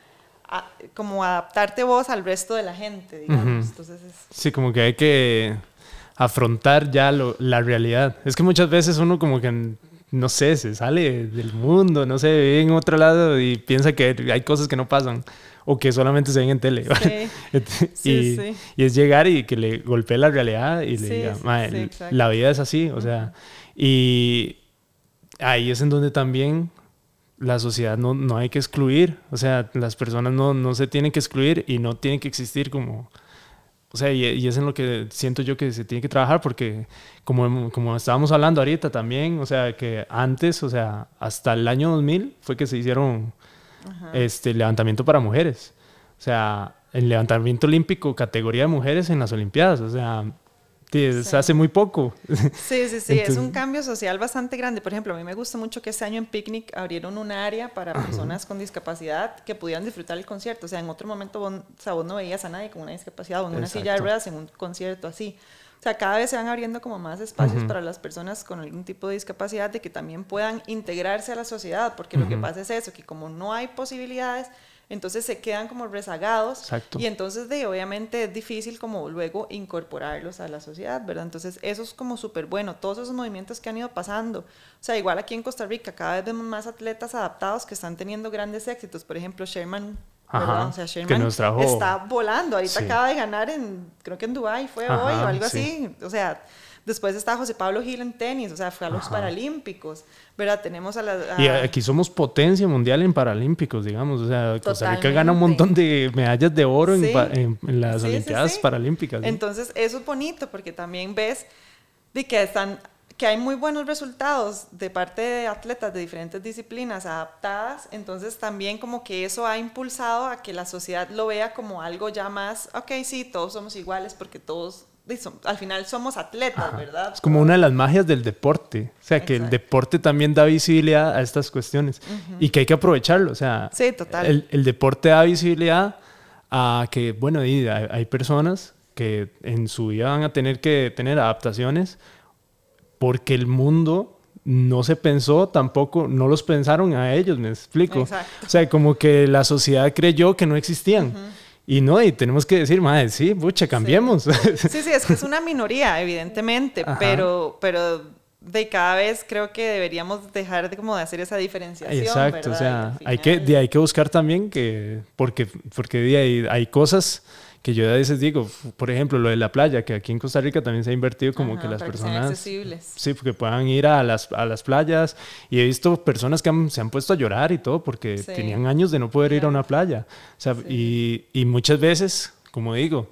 como adaptarte vos al resto de la gente, digamos. Entonces Sí, como que hay que afrontar ya la realidad. Es que muchas veces uno como que no sé, se sale del mundo, no sé, vive en otro lado y piensa que hay cosas que no pasan o que solamente se ven en tele. y, y, es llegar y que le golpee la realidad y le diga, la vida es así, o sea, y ahí es en donde también la sociedad no, no hay que excluir, o sea, las personas no, no se tienen que excluir y no tienen que existir como o sea, y, es en lo que siento yo que se tiene que trabajar porque como, como estábamos hablando ahorita también, o sea, que antes, o sea, hasta el año 2000 fue que se hicieron este levantamiento para mujeres. O sea, el levantamiento olímpico categoría de mujeres en las Olimpiadas, o sea, se hace muy poco. Sí, sí, sí, es un cambio social bastante grande. Por ejemplo, a mí me gusta mucho que este año en Picnic abrieron un área para personas con discapacidad que pudieran disfrutar el concierto. O sea, en otro momento vos, no veías a nadie con una discapacidad o en una silla de ruedas en un concierto así. O sea, cada vez se van abriendo como más espacios para las personas con algún tipo de discapacidad de que también puedan integrarse a la sociedad, porque lo que pasa es eso, que como no hay posibilidades, entonces se quedan como rezagados y entonces de, obviamente es difícil como luego incorporarlos a la sociedad, ¿verdad? Entonces eso es como súper bueno, todos esos movimientos que han ido pasando, o sea, igual aquí en Costa Rica cada vez vemos más atletas adaptados que están teniendo grandes éxitos, por ejemplo, Sherman o sea, Sherman está volando. Ahorita acaba de ganar en, creo que en Dubai fue hoy o algo así. O sea, Después está José Pablo Gil en tenis, o sea, fue a los Paralímpicos, ¿verdad? Tenemos a la... Y aquí somos potencia mundial en Paralímpicos, digamos, o sea, Costa Rica gana un montón de medallas de oro en, las Olimpiadas Paralímpicas. Entonces, eso es bonito porque también ves de que están que hay muy buenos resultados de parte de atletas de diferentes disciplinas adaptadas, entonces también como que eso ha impulsado a que la sociedad lo vea como algo ya más, ok, sí, todos somos iguales porque todos al final somos atletas, ¿verdad? Es como una de las magias del deporte. O sea, que el deporte también da visibilidad a estas cuestiones y que hay que aprovecharlo. O sea, sí, total. El, deporte da visibilidad a que, bueno, hay, personas que en su vida van a tener que tener adaptaciones porque el mundo no se pensó tampoco, no los pensaron a ellos, me explico. O sea, como que la sociedad creyó que no existían. Y no, y tenemos que decir, madre, sí, bucha, cambiemos. Sí. sí, es que es una minoría, evidentemente, pero, pero de cada vez creo que deberíamos dejar de como de hacer esa diferenciación. Exacto, o sea, hay que, de, hay que buscar también que, porque, porque de ahí hay cosas que yo a veces digo, por ejemplo, lo de la playa, que aquí en Costa Rica también se ha invertido como que las personas... sí, porque puedan ir a las, a las playas. Y he visto personas que se han puesto a llorar y todo porque tenían años de no poder ir a una playa. O sea, y, y muchas veces, como digo,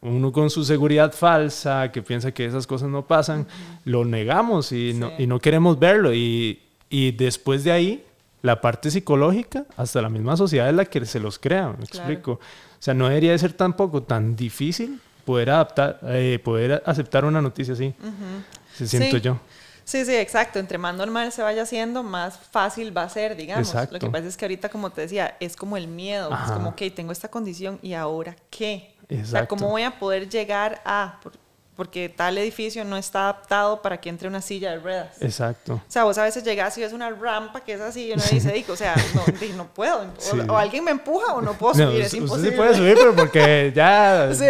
uno con su seguridad falsa, que piensa que esas cosas no pasan, lo negamos y, no, y no queremos verlo. Y, y, después de ahí, la parte psicológica, hasta la misma sociedad es la que se los crea, me explico. O sea, no debería de ser tampoco tan difícil poder adaptar, eh, poder aceptar una noticia así. Se siento yo. Sí, sí, exacto. Entre más normal se vaya haciendo, más fácil va a ser, digamos. Lo que pasa es que ahorita, como te decía, es como el miedo. Es como, ok, tengo esta condición y ahora qué. Exacto. O sea, ¿cómo voy a poder llegar a...? Porque tal edificio no está adaptado para que entre una silla de ruedas. Exacto. O sea, vos a veces llegas y ves una rampa que es así y uno dice, o sea, no, no puedo. O, alguien me empuja o no puedo subir, es imposible. Usted sí puede subir, pero porque ya, sí,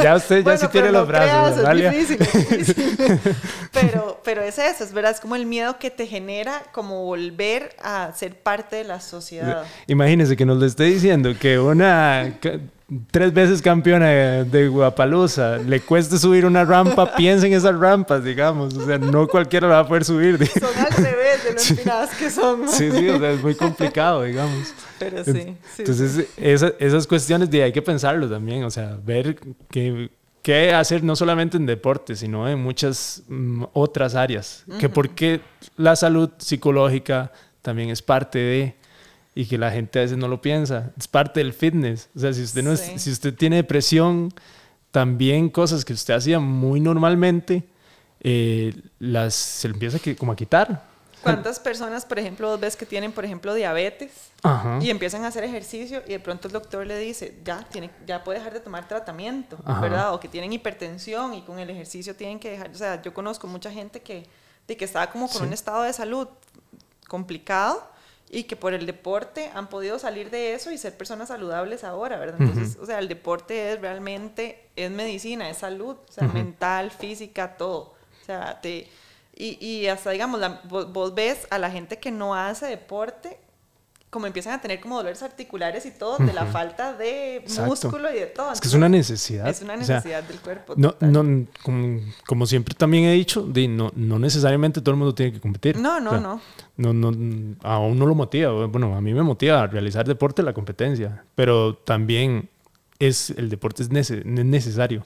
ya usted ya sí tiene los brazos. es difícil, es difícil. pero, pero es eso, es verdad, es como el miedo que te genera como volver a ser parte de la sociedad. Imagínese que nos lo esté diciendo que una tres veces campeona de Guapalooza, le cueste subir una rampa, piensen en esas rampas, digamos. O sea, no cualquiera la va a poder subir. Son al revés de lo empinadas que son. Sí, sí, o sea, es muy complicado, digamos. Pero sí. Entonces, esas cuestiones de hay que pensarlo también, o sea, ver qué, qué hacer no solamente en deporte, sino en muchas mm, otras áreas. Que porque la salud psicológica también es parte de y que la gente a veces no lo piensa. Es parte del fitness. O sea, si usted, no si usted tiene depresión, también cosas que usted hacía muy normalmente, eh, las, se le empieza como a quitar. ¿Cuántas personas, por ejemplo, vos ves que tienen, por ejemplo, diabetes Ajá. y empiezan a hacer ejercicio y de pronto el doctor le dice, ya, tiene, ya puede dejar de tomar tratamiento, Ajá. ¿verdad? O que tienen hipertensión y con el ejercicio tienen que dejar, o sea, yo conozco mucha gente que, de que estaba como con Sí. un estado de salud complicado y que por el deporte han podido salir de eso y ser personas saludables ahora, ¿verdad? Entonces, o sea, el deporte es realmente, es medicina, es salud, o sea, mental, física, todo. O sea, te, y, y hasta, digamos, la- vos, vos ves a la gente que no hace deporte, como empiezan a tener como dolores articulares y todo, de la Ujú. falta de Exacto. músculo y de todo. Es que es una necesidad. Es una o sea, necesidad del cuerpo. no, no, como, como siempre también he dicho, di, no, no necesariamente todo el mundo tiene que competir. no, no, O sea, no. no, no, a uno lo motiva. Bueno, a mí me motiva a realizar deporte la competencia, pero también es, el deporte es, es necesario.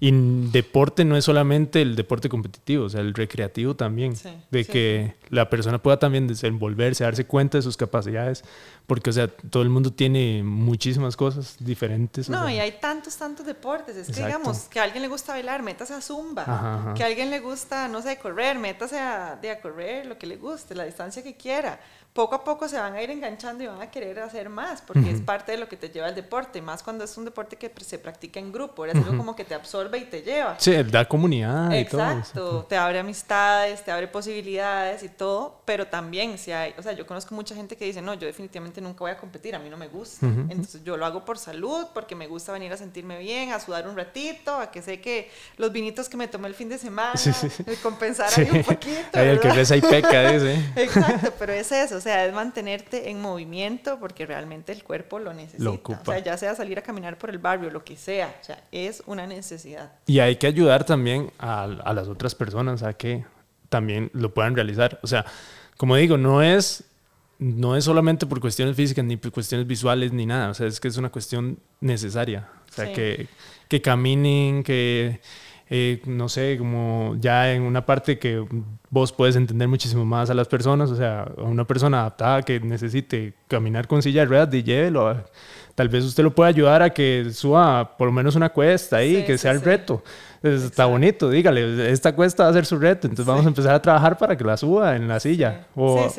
Y deporte no es solamente el deporte competitivo, o sea, el recreativo también. Sí, de sí, que la persona pueda también desenvolverse, darse cuenta de sus capacidades, porque, o sea, todo el mundo tiene muchísimas cosas diferentes. o No, sea, y hay tantos, tantos deportes. Es que, Exacto. digamos, que a alguien le gusta bailar, métase a zumba. Ajá, ajá. Que a alguien le gusta, no sé, correr, métase a, de a correr lo que le guste, la distancia que quiera. Poco a poco se van a ir enganchando y van a querer hacer más, porque es parte de lo que te lleva al deporte, más cuando es un deporte que se practica en grupo, es algo como que te absorbe y te lleva. Sí, da comunidad y todo. Exacto, te abre amistades, te abre posibilidades y todo, pero también si hay, o sea, yo conozco mucha gente que dice, no, yo definitivamente nunca voy a competir, a mí no me gusta, entonces yo lo hago por salud, porque me gusta venir a sentirme bien, a sudar un ratito, a que sé que los vinitos que me tomé el fin de semana, Sí, sí. compensar Sí. ahí un poquito, Ahí el que reza y peca, dice. Exacto, pero es eso, sea, es mantenerte en movimiento porque realmente el cuerpo lo necesita. ocupa. O sea, ya sea salir a caminar por el barrio, lo que sea, o sea, es una necesidad. Y hay que ayudar también a, a las otras personas a que también lo puedan realizar. O sea, como digo, no es, no es solamente por cuestiones físicas ni por cuestiones visuales ni nada. O sea, es que es una cuestión necesaria. O sea, Sí. que, que caminen, que, eh, no sé, como ya en una parte que vos puedes entender muchísimo más a las personas. O sea, a una persona adaptada que necesite caminar con silla de ruedas, de llévelo. Tal vez usted lo pueda ayudar a que suba por lo menos una cuesta ahí, Sí, que sí, sea el sí. reto. Entonces, está bonito, dígale, esta cuesta va a ser su reto, entonces vamos a empezar a trabajar para que la suba en la silla. Sí. O,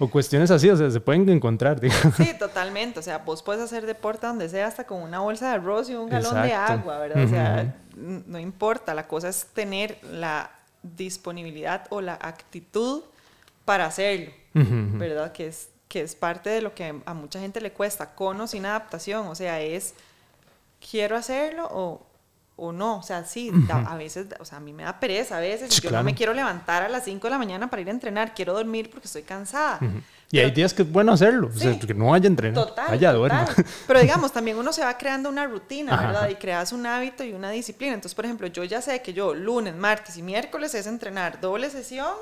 o cuestiones así, o sea, se pueden encontrar, digamos. Sí, totalmente. O sea, vos puedes hacer deporte donde sea, hasta con una bolsa de arroz y un galón de agua, ¿verdad? O sea, no importa. La cosa es tener la disponibilidad o la actitud para hacerlo. ¿verdad? Que es, que es parte de lo que a mucha gente le cuesta, con o sin adaptación. O sea, es, ¿quiero hacerlo o, o no? O sea, sí, da- a veces, o sea, a mí me da pereza a veces. Sí, yo claro. no me quiero levantar a las 5 de la mañana para ir a entrenar. Quiero dormir porque estoy cansada. Y hay Pero- días que es bueno hacerlo, o sea, Sí. que no vaya a entrenar, Total, duerma. total. Pero digamos, también uno se va creando una rutina, Ajá, ¿verdad? ajá. Y creas un hábito y una disciplina. Entonces, por ejemplo, yo ya sé que yo lunes, martes y miércoles es entrenar doble sesión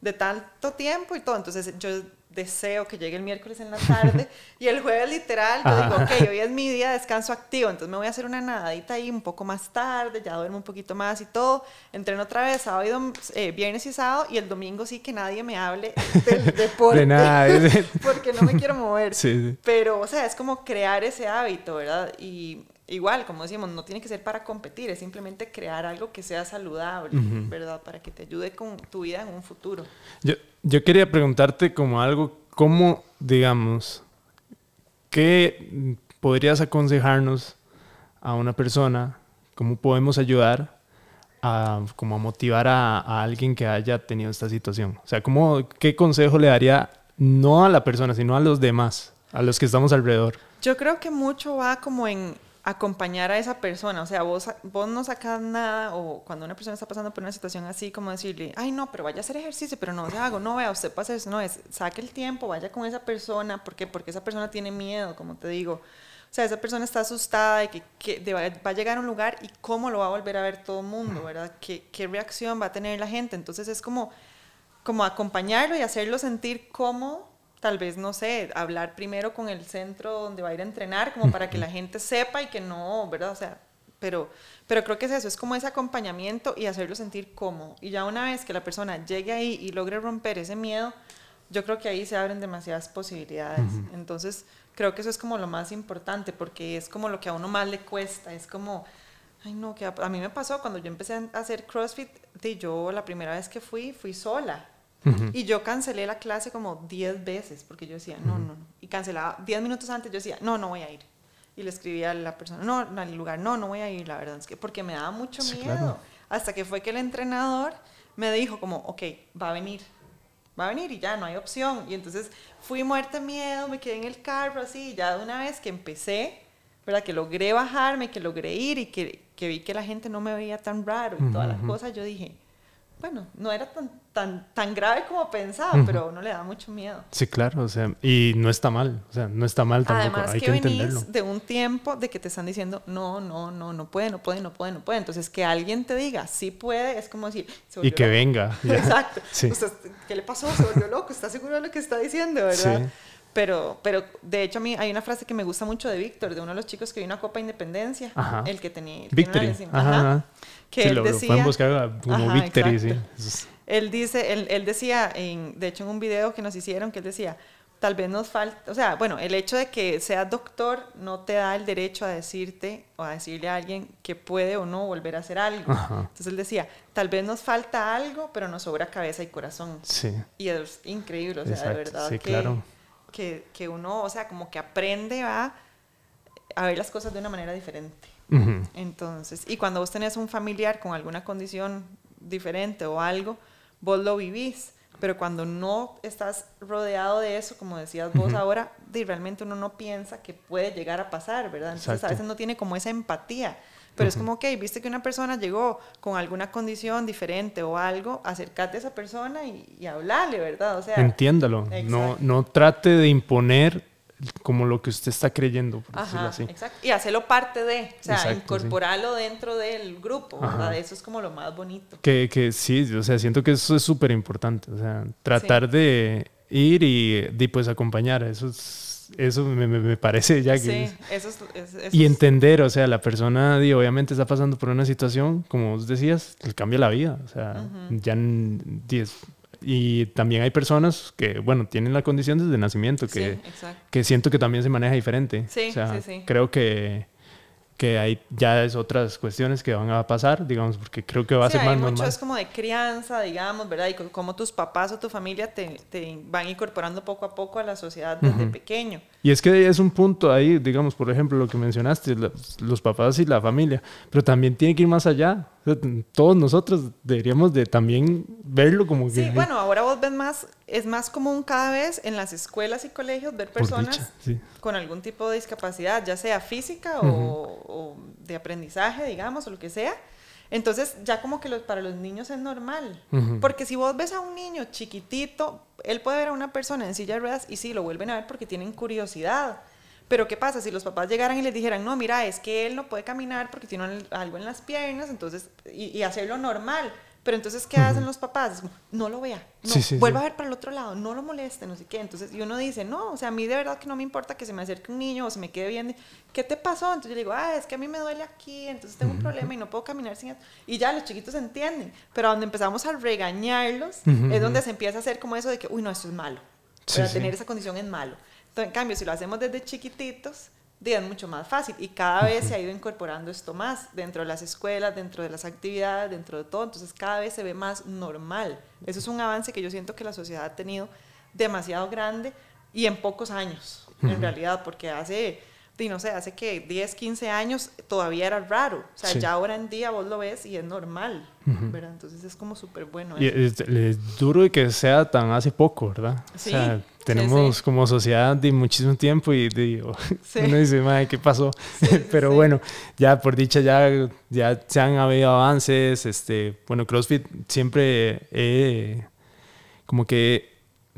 de tanto tiempo y todo. Entonces, yo deseo que llegue el miércoles en la tarde y el jueves literal yo digo, ok, hoy es mi día de descanso activo, entonces me voy a hacer una nadadita ahí un poco más tarde, ya duermo un poquito más y todo, entreno otra vez sábado y eh, viernes y sábado y el domingo sí que nadie me hable del deporte De nada, porque no me quiero mover. Sí, sí. Pero, o sea, es como crear ese hábito, ¿verdad? Y igual, como decimos, no tiene que ser para competir, es simplemente crear algo que sea saludable, Ujú. ¿verdad? Para que te ayude con tu vida en un futuro. Yo, yo quería preguntarte como algo, ¿cómo, digamos, qué podrías aconsejarnos a una persona? ¿Cómo podemos ayudar a, como a motivar a, a alguien que haya tenido esta situación? O sea, ¿cómo, ¿qué consejo le daría no a la persona, sino a los demás, a los que estamos alrededor? Yo creo que mucho va como en acompañar a esa persona, o sea, vos, vos no sacas nada o cuando una persona está pasando por una situación así, como decirle, ay no, pero vaya a hacer ejercicio, pero no se hago, no vea, usted pasa eso, no es, saque el tiempo, vaya con esa persona, ¿por qué? Porque esa persona tiene miedo, como te digo, o sea, esa persona está asustada de que, que de- va a llegar a un lugar y cómo lo va a volver a ver todo el mundo, ¿verdad? ¿Qué, qué reacción va a tener la gente? Entonces es como, como acompañarlo y hacerlo sentir cómodo, tal vez, no sé, hablar primero con el centro donde va a ir a entrenar, como para que la gente sepa y que no, ¿verdad? O sea, pero, pero creo que es eso, es como ese acompañamiento y hacerlo sentir cómodo. Y ya una vez que la persona llegue ahí y logre romper ese miedo, yo creo que ahí se abren demasiadas posibilidades. Entonces, creo que eso es como lo más importante, porque es como lo que a uno más le cuesta, es como... Ay, no, que a, a mí me pasó cuando yo empecé a hacer CrossFit, de yo la primera vez que fui, fui sola. Y yo cancelé la clase como 10 veces porque yo decía, no, no, no. Y cancelaba 10 minutos antes, yo decía, no, no voy a ir. Y le escribía a la persona, no, al lugar, no, no voy a ir, la verdad es que porque me daba mucho miedo. Hasta que fue que el entrenador me dijo como, ok, va a venir, va a venir y ya no hay opción. Y entonces fui muerta de miedo, me quedé en el carro así, y ya de una vez que empecé, ¿verdad? Que logré bajarme, que logré ir y que, que vi que la gente no me veía tan raro y todas las cosas, yo dije, bueno, no era tan, tan, tan grave como pensaba, pero a uno le da mucho miedo. Sí, claro, o sea, y no está mal, o sea, no está mal tampoco, Además hay que, que venís entenderlo. de un tiempo de que te están diciendo, no, no, no, no puede, no puede, no puede, no puede. Entonces, que alguien te diga, sí puede, es como decir, se Y que loco. venga. ya. Exacto. Sí. ¿Qué le pasó? Se volvió loco, ¿está seguro de lo que está diciendo, verdad? Sí. Pero, pero de hecho a mí hay una frase que me gusta mucho de Víctor, de uno de los chicos que vino a Copa Independencia, Ajá. el que tenía... una Victory. lesión. Ajá, ajá. Que Sí, él lo, lo decía... pueden buscar como Ajá, Victory, sí. es- Él dice, él, él decía, en, de hecho en un video que nos hicieron, que él decía, tal vez nos falta, o sea, bueno, el hecho de que seas doctor no te da el derecho a decirte o a decirle a alguien que puede o no volver a hacer algo. Ajá. Entonces él decía, tal vez nos falta algo, pero nos sobra cabeza y corazón. Sí. Y es increíble, o sea, Exacto, de verdad sí, que, claro. Que, que uno, o sea, como que aprende a, a ver las cosas de una manera diferente. Entonces, y cuando vos tenés un familiar con alguna condición diferente o algo, vos lo vivís. Pero cuando no estás rodeado de eso, como decías vos ahora, de, realmente uno no piensa que puede llegar a pasar, ¿verdad? Entonces Exacto. a veces no tiene como esa empatía. Pero es como, ok, viste que una persona llegó con alguna condición diferente o algo, acércate a esa persona y, y hablarle, ¿verdad? O sea, Entiéndalo. No, Exacto. no trate de imponer como lo que usted está creyendo, por decirlo Ajá, así. exacto. Y hacerlo parte de, o sea, Exacto, sí. incorporarlo dentro del grupo. ¿verdad? Eso es como lo más bonito. Que, que sí, o sea, siento que eso es súper importante. O sea, tratar de ir y, de, pues acompañar. Eso es, eso me, me- me parece ya que Sí, es- eso es... Y entender, o sea, la persona obviamente está pasando por una situación, como vos decías, le cambia la vida. O sea, ya di, es- y también hay personas que, bueno, tienen la condición desde nacimiento, que, Sí, que siento que también se maneja diferente. Sí, o sea, sí. creo que, que hay ya es otras cuestiones que van a pasar, digamos, porque creo que va a Sí, ser más mucho es como de crianza, digamos, ¿verdad? Y cómo tus papás o tu familia te, te van incorporando poco a poco a la sociedad desde pequeño. Y es que es un punto ahí, digamos, por ejemplo, lo que mencionaste, los, papás y la familia, pero también tiene que ir más allá. O sea, todos nosotros deberíamos de también verlo como que... Sí, bueno, ahora vos ves más, es más común cada vez en las escuelas y colegios ver personas dicha, sí. con algún tipo de discapacidad, ya sea física o, o de aprendizaje, digamos, o lo que sea. Entonces, ya como que los- para los niños es normal. Porque si vos ves a un niño chiquitito, él puede ver a una persona en silla de ruedas y sí, lo vuelven a ver porque tienen curiosidad. Pero ¿qué pasa? Si los papás llegaran y les dijeran, no, mira, es que él no puede caminar porque tiene al- algo en las piernas, entonces, y, y hacerlo normal. Pero entonces, ¿qué hacen los papás? No lo vea, no, Sí, sí, vuelva sí. a ver para el otro lado, no lo moleste, no sé qué. Entonces, y uno dice, no, o sea, a mí de verdad que no me importa que se me acerque un niño o se me quede viendo. ¿Qué te pasó? Entonces yo le digo, ah, es que a mí me duele aquí, entonces tengo un problema y no puedo caminar sin eso. Y ya los chiquitos entienden. Pero donde empezamos a regañarlos Ujú, es donde se empieza a hacer como eso de que, uy, no, esto es malo. Para tener esa condición es malo. Entonces, en cambio, si lo hacemos desde chiquititos, es mucho más fácil. Y cada vez se ha ido incorporando esto más dentro de las escuelas, dentro de las actividades, dentro de todo. Entonces, cada vez se ve más normal. Eso es un avance que yo siento que la sociedad ha tenido demasiado grande y en pocos años, en realidad, porque hace, no sé, hace que 10, 15 años todavía era raro. O sea, Sí. ya ahora en día vos lo ves y es normal. ¿verdad? Entonces, es como súper bueno. Y eso. es, es duro que sea tan hace poco, ¿verdad? Sí, o sea, sí, tenemos sí. como sociedad de muchísimo tiempo y digo, Sí. uno dice, madre, ¿qué pasó? sí, Pero sí. bueno, ya por dicha ya, ya se han habido avances. Este, bueno, CrossFit siempre he, como que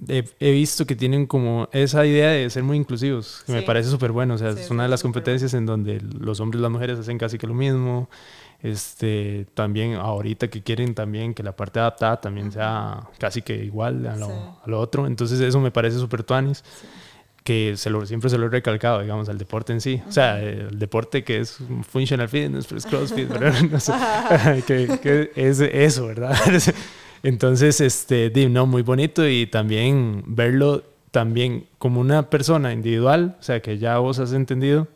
he, he visto que tienen como esa idea de ser muy inclusivos, que me Sí. parece súper bueno. O sea, Sí, es una sí, de las competencias en donde los hombres y las mujeres hacen casi que lo mismo. Este, también ahorita que quieren también que la parte adaptada también sea casi que igual a lo, Sí. a lo otro. Entonces eso me parece súper tuanis. Que se lo, siempre se lo he recalcado, digamos, al deporte en sí. O sea, el deporte que es un functional fitness, pero es CrossFit, pero no sé, que, que es eso, ¿verdad? Entonces, este, no, muy bonito y también verlo también como una persona individual, o sea, que ya vos has entendido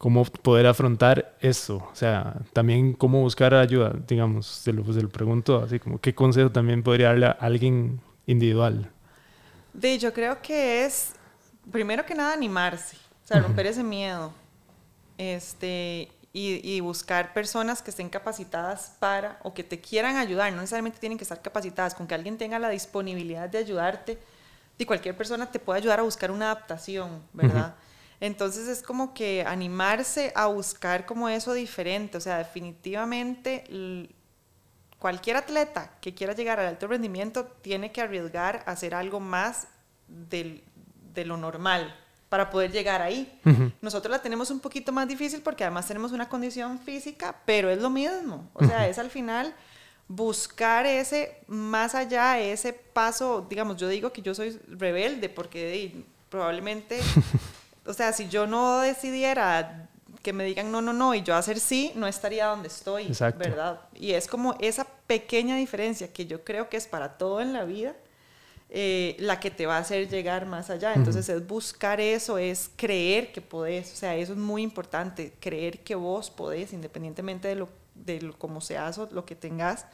cómo poder afrontar eso, o sea, también cómo buscar ayuda, digamos, se lo, se lo pregunto así como, ¿qué consejo también podría darle a alguien individual? De, yo creo que es, primero que nada, animarse, o sea, romper ese miedo. Este, y, y, buscar personas que estén capacitadas para o que te quieran ayudar. No necesariamente tienen que estar capacitadas, con que alguien tenga la disponibilidad de ayudarte. Y cualquier persona te puede ayudar a buscar una adaptación, ¿verdad? Entonces es como que animarse a buscar como eso diferente. O sea, definitivamente cualquier atleta que quiera llegar al alto rendimiento tiene que arriesgar a hacer algo más del, de lo normal, para poder llegar ahí. Nosotros la tenemos un poquito más difícil porque además tenemos una condición física, pero es lo mismo. O sea, es al final buscar ese más allá, ese paso, digamos, yo digo que yo soy rebelde porque probablemente, o sea, si yo no decidiera que me digan no, no, no y yo hacer sí, no estaría donde estoy, ¿verdad? Y es como esa pequeña diferencia que yo creo que es para todo en la vida eh, la que te va a hacer llegar más allá. Entonces es buscar eso, es creer que podés, o sea, eso es muy importante, creer que vos podés, independientemente de, lo, de cómo seas o lo que tengas,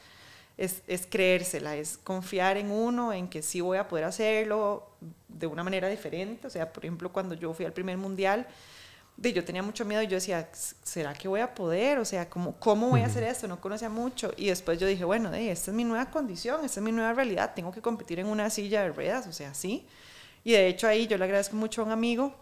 es, es creérsela, es confiar en uno, en que sí voy a poder hacerlo de una manera diferente. O sea, por ejemplo, cuando yo fui al primer mundial, de, yo tenía mucho miedo y yo decía, ¿será que voy a poder? O sea, ¿cómo, cómo voy a hacer esto? No conocía mucho. Y después yo dije, bueno, de, esta es mi nueva condición, esta es mi nueva realidad, tengo que competir en una silla de ruedas, o sea, sí. Y de hecho ahí yo le agradezco mucho a un amigo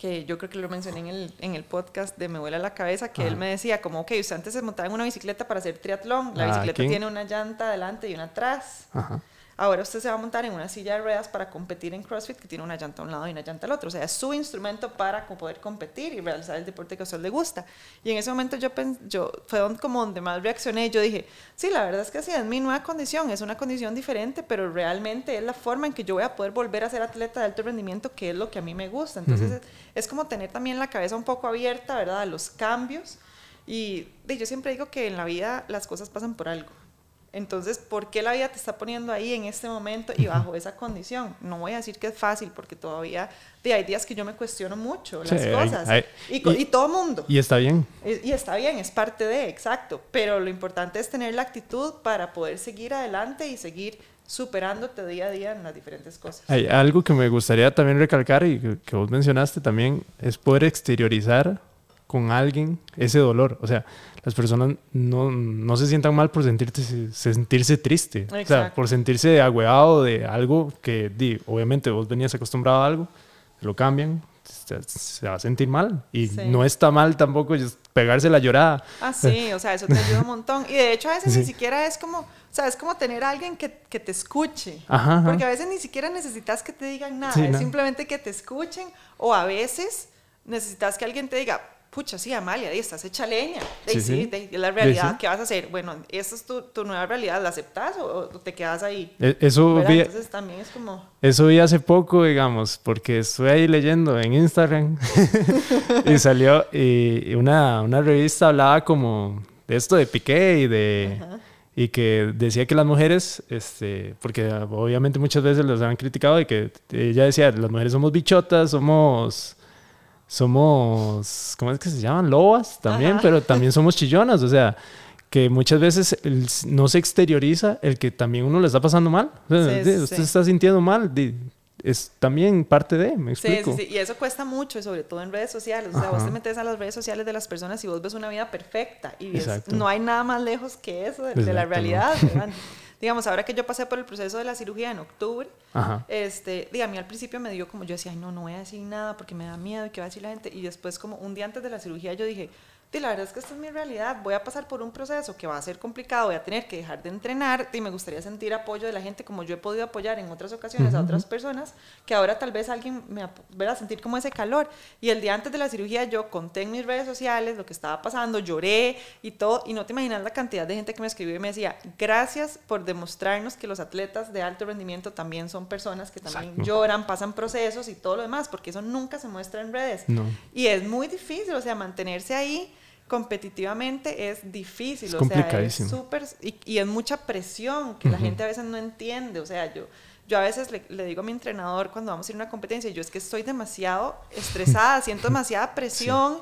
que yo creo que lo mencioné en el, en el podcast de Me vuela la cabeza, que él me decía como, ok, usted antes se montaba en una bicicleta para hacer triatlón, la ah, bicicleta tiene una llanta adelante y una atrás. Ajá. Ahora usted se va a montar en una silla de ruedas para competir en CrossFit que tiene una llanta a un lado y una llanta al otro. O sea, es su instrumento para poder competir y realizar el deporte que a usted le gusta. Y en ese momento yo, yo fue como donde más reaccioné. Yo dije, sí, la verdad es que sí, es mi nueva condición, es una condición diferente, pero realmente es la forma en que yo voy a poder volver a ser atleta de alto rendimiento, que es lo que a mí me gusta. Entonces es, es, como tener también la cabeza un poco abierta, ¿verdad? A los cambios. Y, y yo siempre digo que en la vida las cosas pasan por algo. Entonces, ¿por qué la vida te está poniendo ahí en este momento y bajo esa condición? No voy a decir que es fácil, porque todavía hay días que yo me cuestiono mucho las cosas. y, y, todo mundo. Y está bien. Y, está bien, es parte de, exacto. Pero lo importante es tener la actitud para poder seguir adelante y seguir superándote día a día en las diferentes cosas. Hay algo que me gustaría también recalcar y que vos mencionaste también, es poder exteriorizar con alguien ese dolor. O sea, las personas no, no se sientan mal por sentirse, sentirse triste. O sea, por sentirse agüeado de algo que, di, obviamente, vos venías acostumbrado a algo, lo cambian, se, va a sentir mal. Y no está mal tampoco pegarse la llorada. Ah, sí, o sea, eso te ayuda un montón. Y de hecho, a veces ni siquiera es como, o sea, es como tener a alguien que, que te escuche. Ajá, Porque a veces ni siquiera necesitas que te digan nada, es simplemente que te escuchen. O a veces necesitas que alguien te diga, pucha, sí, Amalia, estás hecha leña. sí, la realidad. ¿Qué vas a hacer? Bueno, ¿esa es tu, tu nueva realidad? ¿La aceptas o, te quedas ahí? E, eso vi, Entonces también es como... Eso vi hace poco, digamos, porque estuve ahí leyendo en Instagram y salió y una, una, revista hablaba como de esto de Piqué y de... Y que decía que las mujeres, este, porque obviamente muchas veces los han criticado y que ella decía, las mujeres somos bichotas, somos somos, ¿cómo es que se llaman? Lobas también, pero también somos chillonas, o sea, que muchas veces no se exterioriza el que también uno le está pasando mal. usted se está sintiendo mal, es también parte de, me explico. Sí, sí, y eso cuesta mucho, sobre todo en redes sociales. O sea, vos te metes a las redes sociales de las personas y vos ves una vida perfecta y no hay nada más lejos que eso de, la realidad. digamos, ahora que yo pasé por el proceso de la cirugía en octubre, este, a mí al principio me dio como, yo decía, ay, no, no voy a decir nada porque me da miedo y qué va a decir la gente. Y después, como un día antes de la cirugía, yo dije, la verdad es que esta es mi realidad, voy a pasar por un proceso que va a ser complicado, voy a tener que dejar de entrenar y me gustaría sentir apoyo de la gente como yo he podido apoyar en otras ocasiones a otras personas, que ahora tal vez alguien me a sentir como ese calor. Y el día antes de la cirugía yo conté en mis redes sociales lo que estaba pasando, lloré y todo, y no te imaginas la cantidad de gente que me escribió y me decía, gracias por demostrarnos que los atletas de alto rendimiento también son personas que también lloran, pasan procesos y todo lo demás, porque eso nunca se muestra en redes. Y es muy difícil, o sea, mantenerse ahí competitivamente es difícil, es o sea, es súper, y, y, es mucha presión que la gente a veces no entiende, o sea, yo, yo a veces le, le, digo a mi entrenador cuando vamos a ir a una competencia, yo es que estoy demasiado estresada, siento demasiada presión,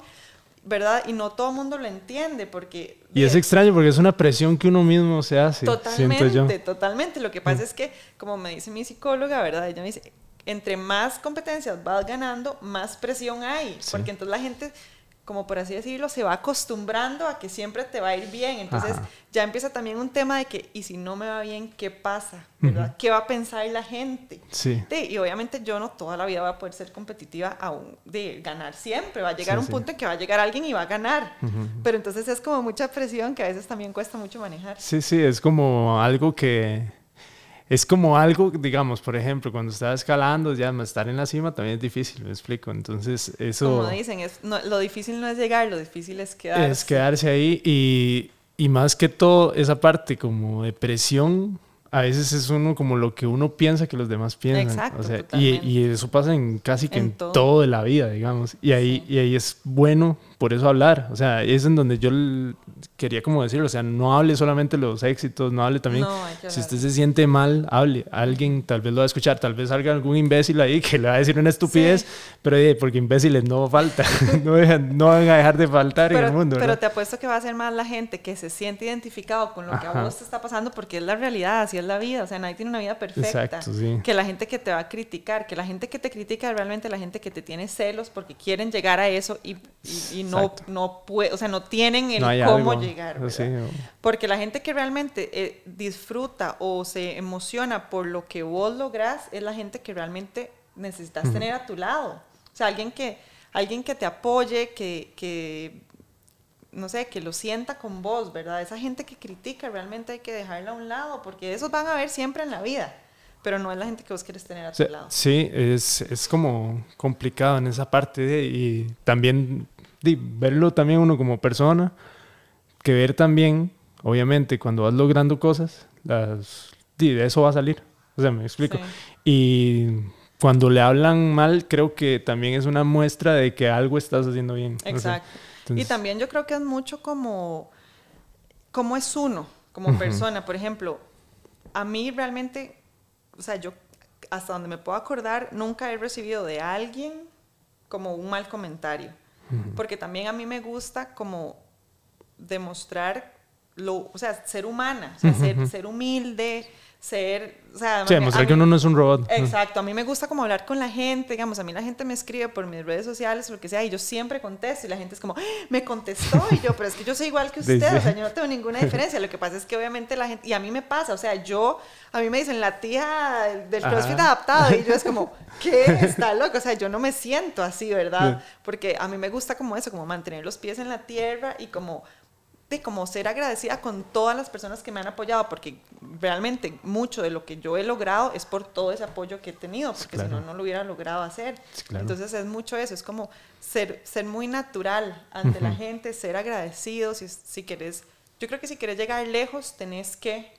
¿verdad? Y no todo el mundo lo entiende porque... Y es extraño porque es una presión que uno mismo se hace. Totalmente, yo. totalmente. Lo que pasa es que, como me dice mi psicóloga, ¿verdad? Ella me dice, entre más competencias vas ganando, más presión hay. Porque entonces la gente como por así decirlo, se va acostumbrando a que siempre te va a ir bien. Entonces ya empieza también un tema de que, ¿y si no me va bien, qué pasa? ¿verdad? ¿Qué va a pensar la gente? Sí. y obviamente yo no toda la vida voy a poder ser competitiva aún de ganar siempre. Va a llegar un punto en que va a llegar alguien y va a ganar. Pero entonces es como mucha presión que a veces también cuesta mucho manejar. Sí, sí, es como algo que es como algo, digamos, por ejemplo, cuando estás escalando, ya estar en la cima también es difícil, me explico. Entonces, eso... Como dicen, es, lo difícil no es llegar, lo difícil es quedarse. Es quedarse ahí y, y más que todo, esa parte como de presión a veces es uno como lo que uno piensa que los demás piensan. Exacto, o sea, y, y, eso pasa en casi que en, todo. de la vida, digamos. Y ahí, y ahí es bueno por eso hablar. O sea, es en donde yo quería como decirlo. O sea, no hable solamente los éxitos, no hable también. si usted se siente mal, hable. Alguien tal vez lo va a escuchar. Tal vez salga algún imbécil ahí que le va a decir una estupidez. Pero porque imbéciles no falta. no, no, van a dejar de faltar en el mundo. Pero te apuesto que va a ser más la gente que se siente identificado con lo que a vos te está pasando porque es la realidad, así es la vida. O sea, nadie tiene una vida perfecta. Exacto, sí. Que la gente que te va a criticar, que la gente que te critica es realmente la gente que te tiene celos porque quieren llegar a eso y, y no, no puede, o sea, no tienen el cómo llegar. Porque la gente que realmente eh, disfruta o se emociona por lo que vos lográs es la gente que realmente necesitas tener a tu lado. O sea, alguien que, alguien que te apoye, que, que, no sé, que lo sienta con vos, ¿verdad? Esa gente que critica realmente hay que dejarla a un lado porque esos van a ver siempre en la vida pero no es la gente que vos quieres tener a tu lado. Sí, es, es, como complicado en esa parte de, y también verlo también uno como persona, que ver también, obviamente, cuando vas logrando cosas, las, de eso va a salir. O sea, me explico. Y cuando le hablan mal, creo que también es una muestra de que algo estás haciendo bien. Exacto. y también yo creo que es mucho como, como es uno, como persona. Por ejemplo, a mí realmente, o sea, yo hasta donde me puedo acordar, nunca he recibido de alguien como un mal comentario porque también a mí me gusta como demostrar lo, o sea, ser humana, ser, ser humilde, ser, o sea, sí, demostrar que uno no es un robot. Exacto, a mí me gusta como hablar con la gente, digamos, a mí la gente me escribe por mis redes sociales o lo que sea y yo siempre contesto y la gente es como, ¡Ah! me contestó y yo, pero es que yo soy igual que usted, o sea, yo no tengo ninguna diferencia, lo que pasa es que obviamente la gente, y a mí me pasa, o sea, yo, a mí me dicen la tía del CrossFit adaptado y yo es como, ¿qué? Está loco, o sea, yo no me siento así, ¿verdad? Porque a mí me gusta como eso, como mantener los pies en la tierra y como de como ser agradecida con todas las personas que me han apoyado, porque realmente mucho de lo que yo he logrado es por todo ese apoyo que he tenido, porque si no, no lo hubiera logrado hacer. Entonces es mucho eso, es como ser, ser muy natural ante la gente, ser agradecido, si, si quieres, yo creo que si quieres llegar lejos, tenés que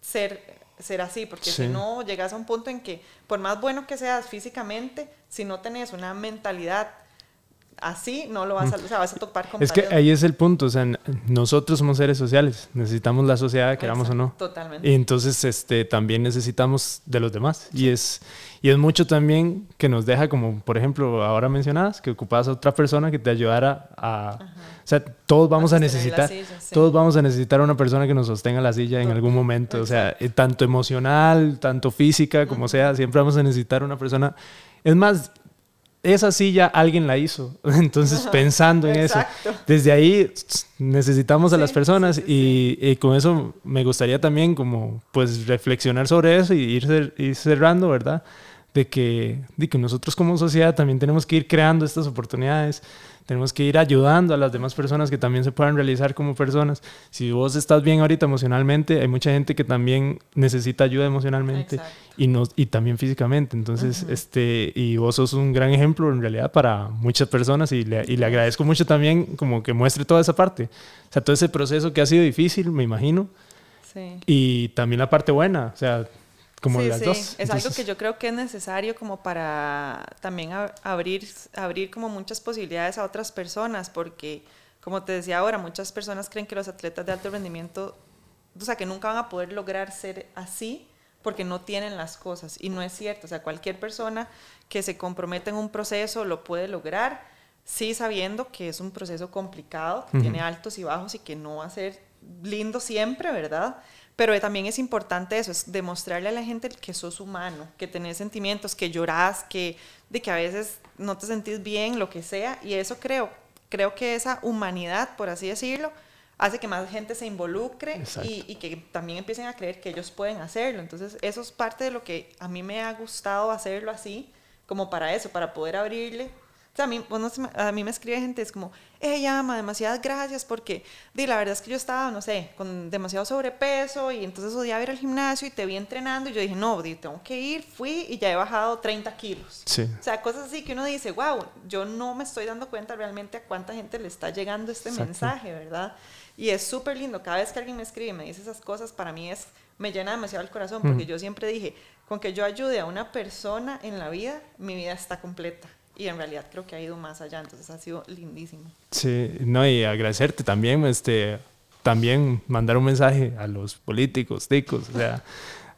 ser, ser así, porque si no, llegas a un punto en que, por más bueno que seas físicamente, si no tenés una mentalidad así no lo vas a, o sea, vas a topar con Es que ahí es el punto, o sea, nosotros somos seres sociales, necesitamos la sociedad, queramos o no. Totalmente. Y entonces este, también necesitamos de los demás. Y, es, y es mucho también que nos deja, como por ejemplo, ahora mencionadas, que ocupas a otra persona que te ayudara a... O sea, todos vamos a, necesitar, todos vamos a necesitar a una persona que nos sostenga la silla en algún momento, o sea, eh, tanto emocional, tanto física, como sea, siempre vamos a necesitar una persona. Es más, esa silla alguien la hizo. Entonces, pensando en eso, desde ahí necesitamos a las personas y, con eso me gustaría también como pues reflexionar sobre eso y ir, ir cerrando, ¿verdad? De que, de que nosotros como sociedad también tenemos que ir creando estas oportunidades tenemos que ir ayudando a las demás personas que también se puedan realizar como personas. Si vos estás bien ahorita emocionalmente, hay mucha gente que también necesita ayuda emocionalmente y, no, y también físicamente. Entonces, este, y vos sos un gran ejemplo en realidad para muchas personas y le, y le agradezco mucho también como que muestre toda esa parte. O sea, todo ese proceso que ha sido difícil, me imagino. Sí. Y también la parte buena, o sea, como las dos. Es algo que yo creo que es necesario como para también abrir, abrir como muchas posibilidades a otras personas, porque como te decía ahora, muchas personas creen que los atletas de alto rendimiento, o sea, que nunca van a poder lograr ser así porque no tienen las cosas. Y no es cierto, o sea, cualquier persona que se comprometa en un proceso lo puede lograr sí sabiendo que es un proceso complicado, que tiene altos y bajos y que no va a ser lindo siempre, ¿verdad? Pero también es importante eso, es demostrarle a la gente que sos humano, que tenés sentimientos, que llorás, que, de que a veces no te sentís bien, lo que sea. Y eso creo, creo que esa humanidad, por así decirlo, hace que más gente se involucre y, y, que también empiecen a creer que ellos pueden hacerlo. Entonces, eso es parte de lo que a mí me ha gustado hacerlo así, como para eso, para poder abrirle o sea, a mí, a mí me escribe gente, es como, ella ama, demasiadas gracias, porque di, la verdad es que yo estaba, no sé, con demasiado sobrepeso y entonces odiaba ir al gimnasio y te vi entrenando y yo dije, no, di, tengo que ir, fui y ya he bajado 30 kilos. Sí. O sea, cosas así que uno dice, wow, yo no me estoy dando cuenta realmente a cuánta gente le está llegando este mensaje, ¿verdad? Y es súper lindo, cada vez que alguien me escribe y me dice esas cosas, para mí es, me llena demasiado el corazón, porque yo siempre dije, con que yo ayude a una persona en la vida, mi vida está completa y en realidad creo que ha ido más allá, entonces ha sido lindísimo. Sí, no, y agradecerte también, este, también mandar un mensaje a los políticos, ticos, o sea,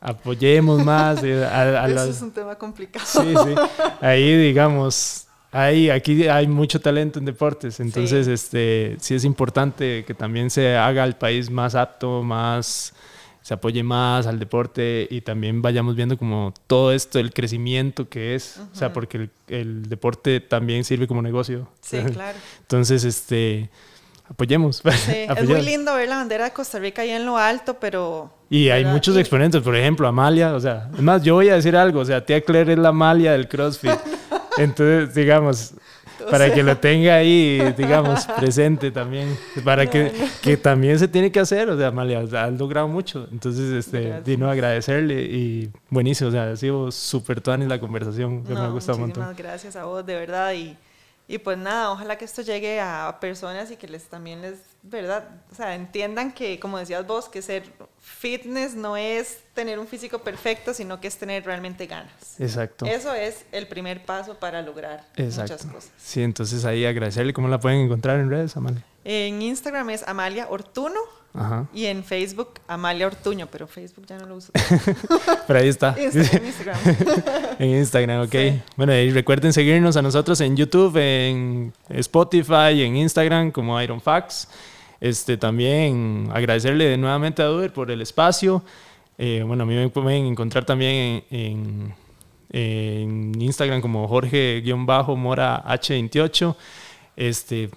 apoyemos más. Eh, a, Eso es un tema complicado. Sí, sí, ahí digamos, ahí, aquí hay mucho talento en deportes, entonces sí. este, sí es importante que también se haga el país más apto, más se apoye más al deporte y también vayamos viendo como todo esto, el crecimiento que es, o sea, porque el, el, deporte también sirve como negocio. Sí, claro. Entonces, este, apoyemos. Sí, es muy lindo ver la bandera de Costa Rica ahí en lo alto, pero... Y hay muchos exponentes, por ejemplo, Amalia, o sea, es más, yo voy a decir algo, o sea, tía Claire es la Amalia del CrossFit. Entonces, digamos, para que lo tenga ahí, digamos, presente también, para que, que también se tiene que hacer, o sea, Amalia, has logrado mucho, entonces, este, Dino, agradecerle y buenísimo, o sea, ha sido súper tuanis la conversación, que no, me ha gustado un montón. gracias a vos, de verdad, y, y pues nada, ojalá que esto llegue a personas y que les también les, ¿verdad? O sea, entiendan que, como decías vos, que ser fitness no es tener un físico perfecto, sino que es tener realmente ganas. Exacto. Eso es el primer paso para lograr Exacto. muchas cosas. Sí, entonces ahí agradecerle. ¿Cómo la pueden encontrar en redes, Amalia? En Instagram es Amalia Ortuno. Ajá. Y en Facebook, Amalia Ortuño, pero Facebook ya no lo uso. pero ahí está. en Instagram. en Instagram, ok. Sí. Bueno, y recuerden seguirnos a nosotros en YouTube, en Spotify, en Instagram como Iron Facts. Este, también agradecerle nuevamente a Duber por el espacio. Eh, bueno, a mí me pueden encontrar también en, en, en Instagram como Jorge-Mora H28. Este,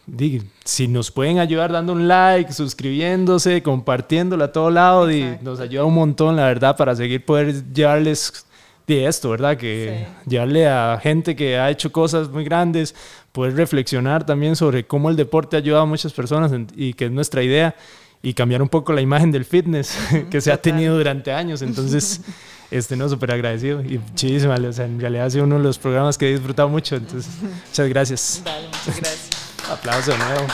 si nos pueden ayudar dando un like, suscribiéndose, compartiéndolo a todo lado, nos ayuda un montón, la verdad, para seguir poder llevarles de esto, ¿verdad? Que sí. llevarle a gente que ha hecho cosas muy grandes, poder reflexionar también sobre cómo el deporte ha ayudado a muchas personas y que es nuestra idea y cambiar un poco la imagen del fitness que se ha tenido durante años. Entonces, este, no, súper agradecido y muchísimo, o sea, en realidad ha sido uno de los programas que he disfrutado mucho. Entonces, muchas gracias. Dale, muchas gracias. Aplauso nuevo.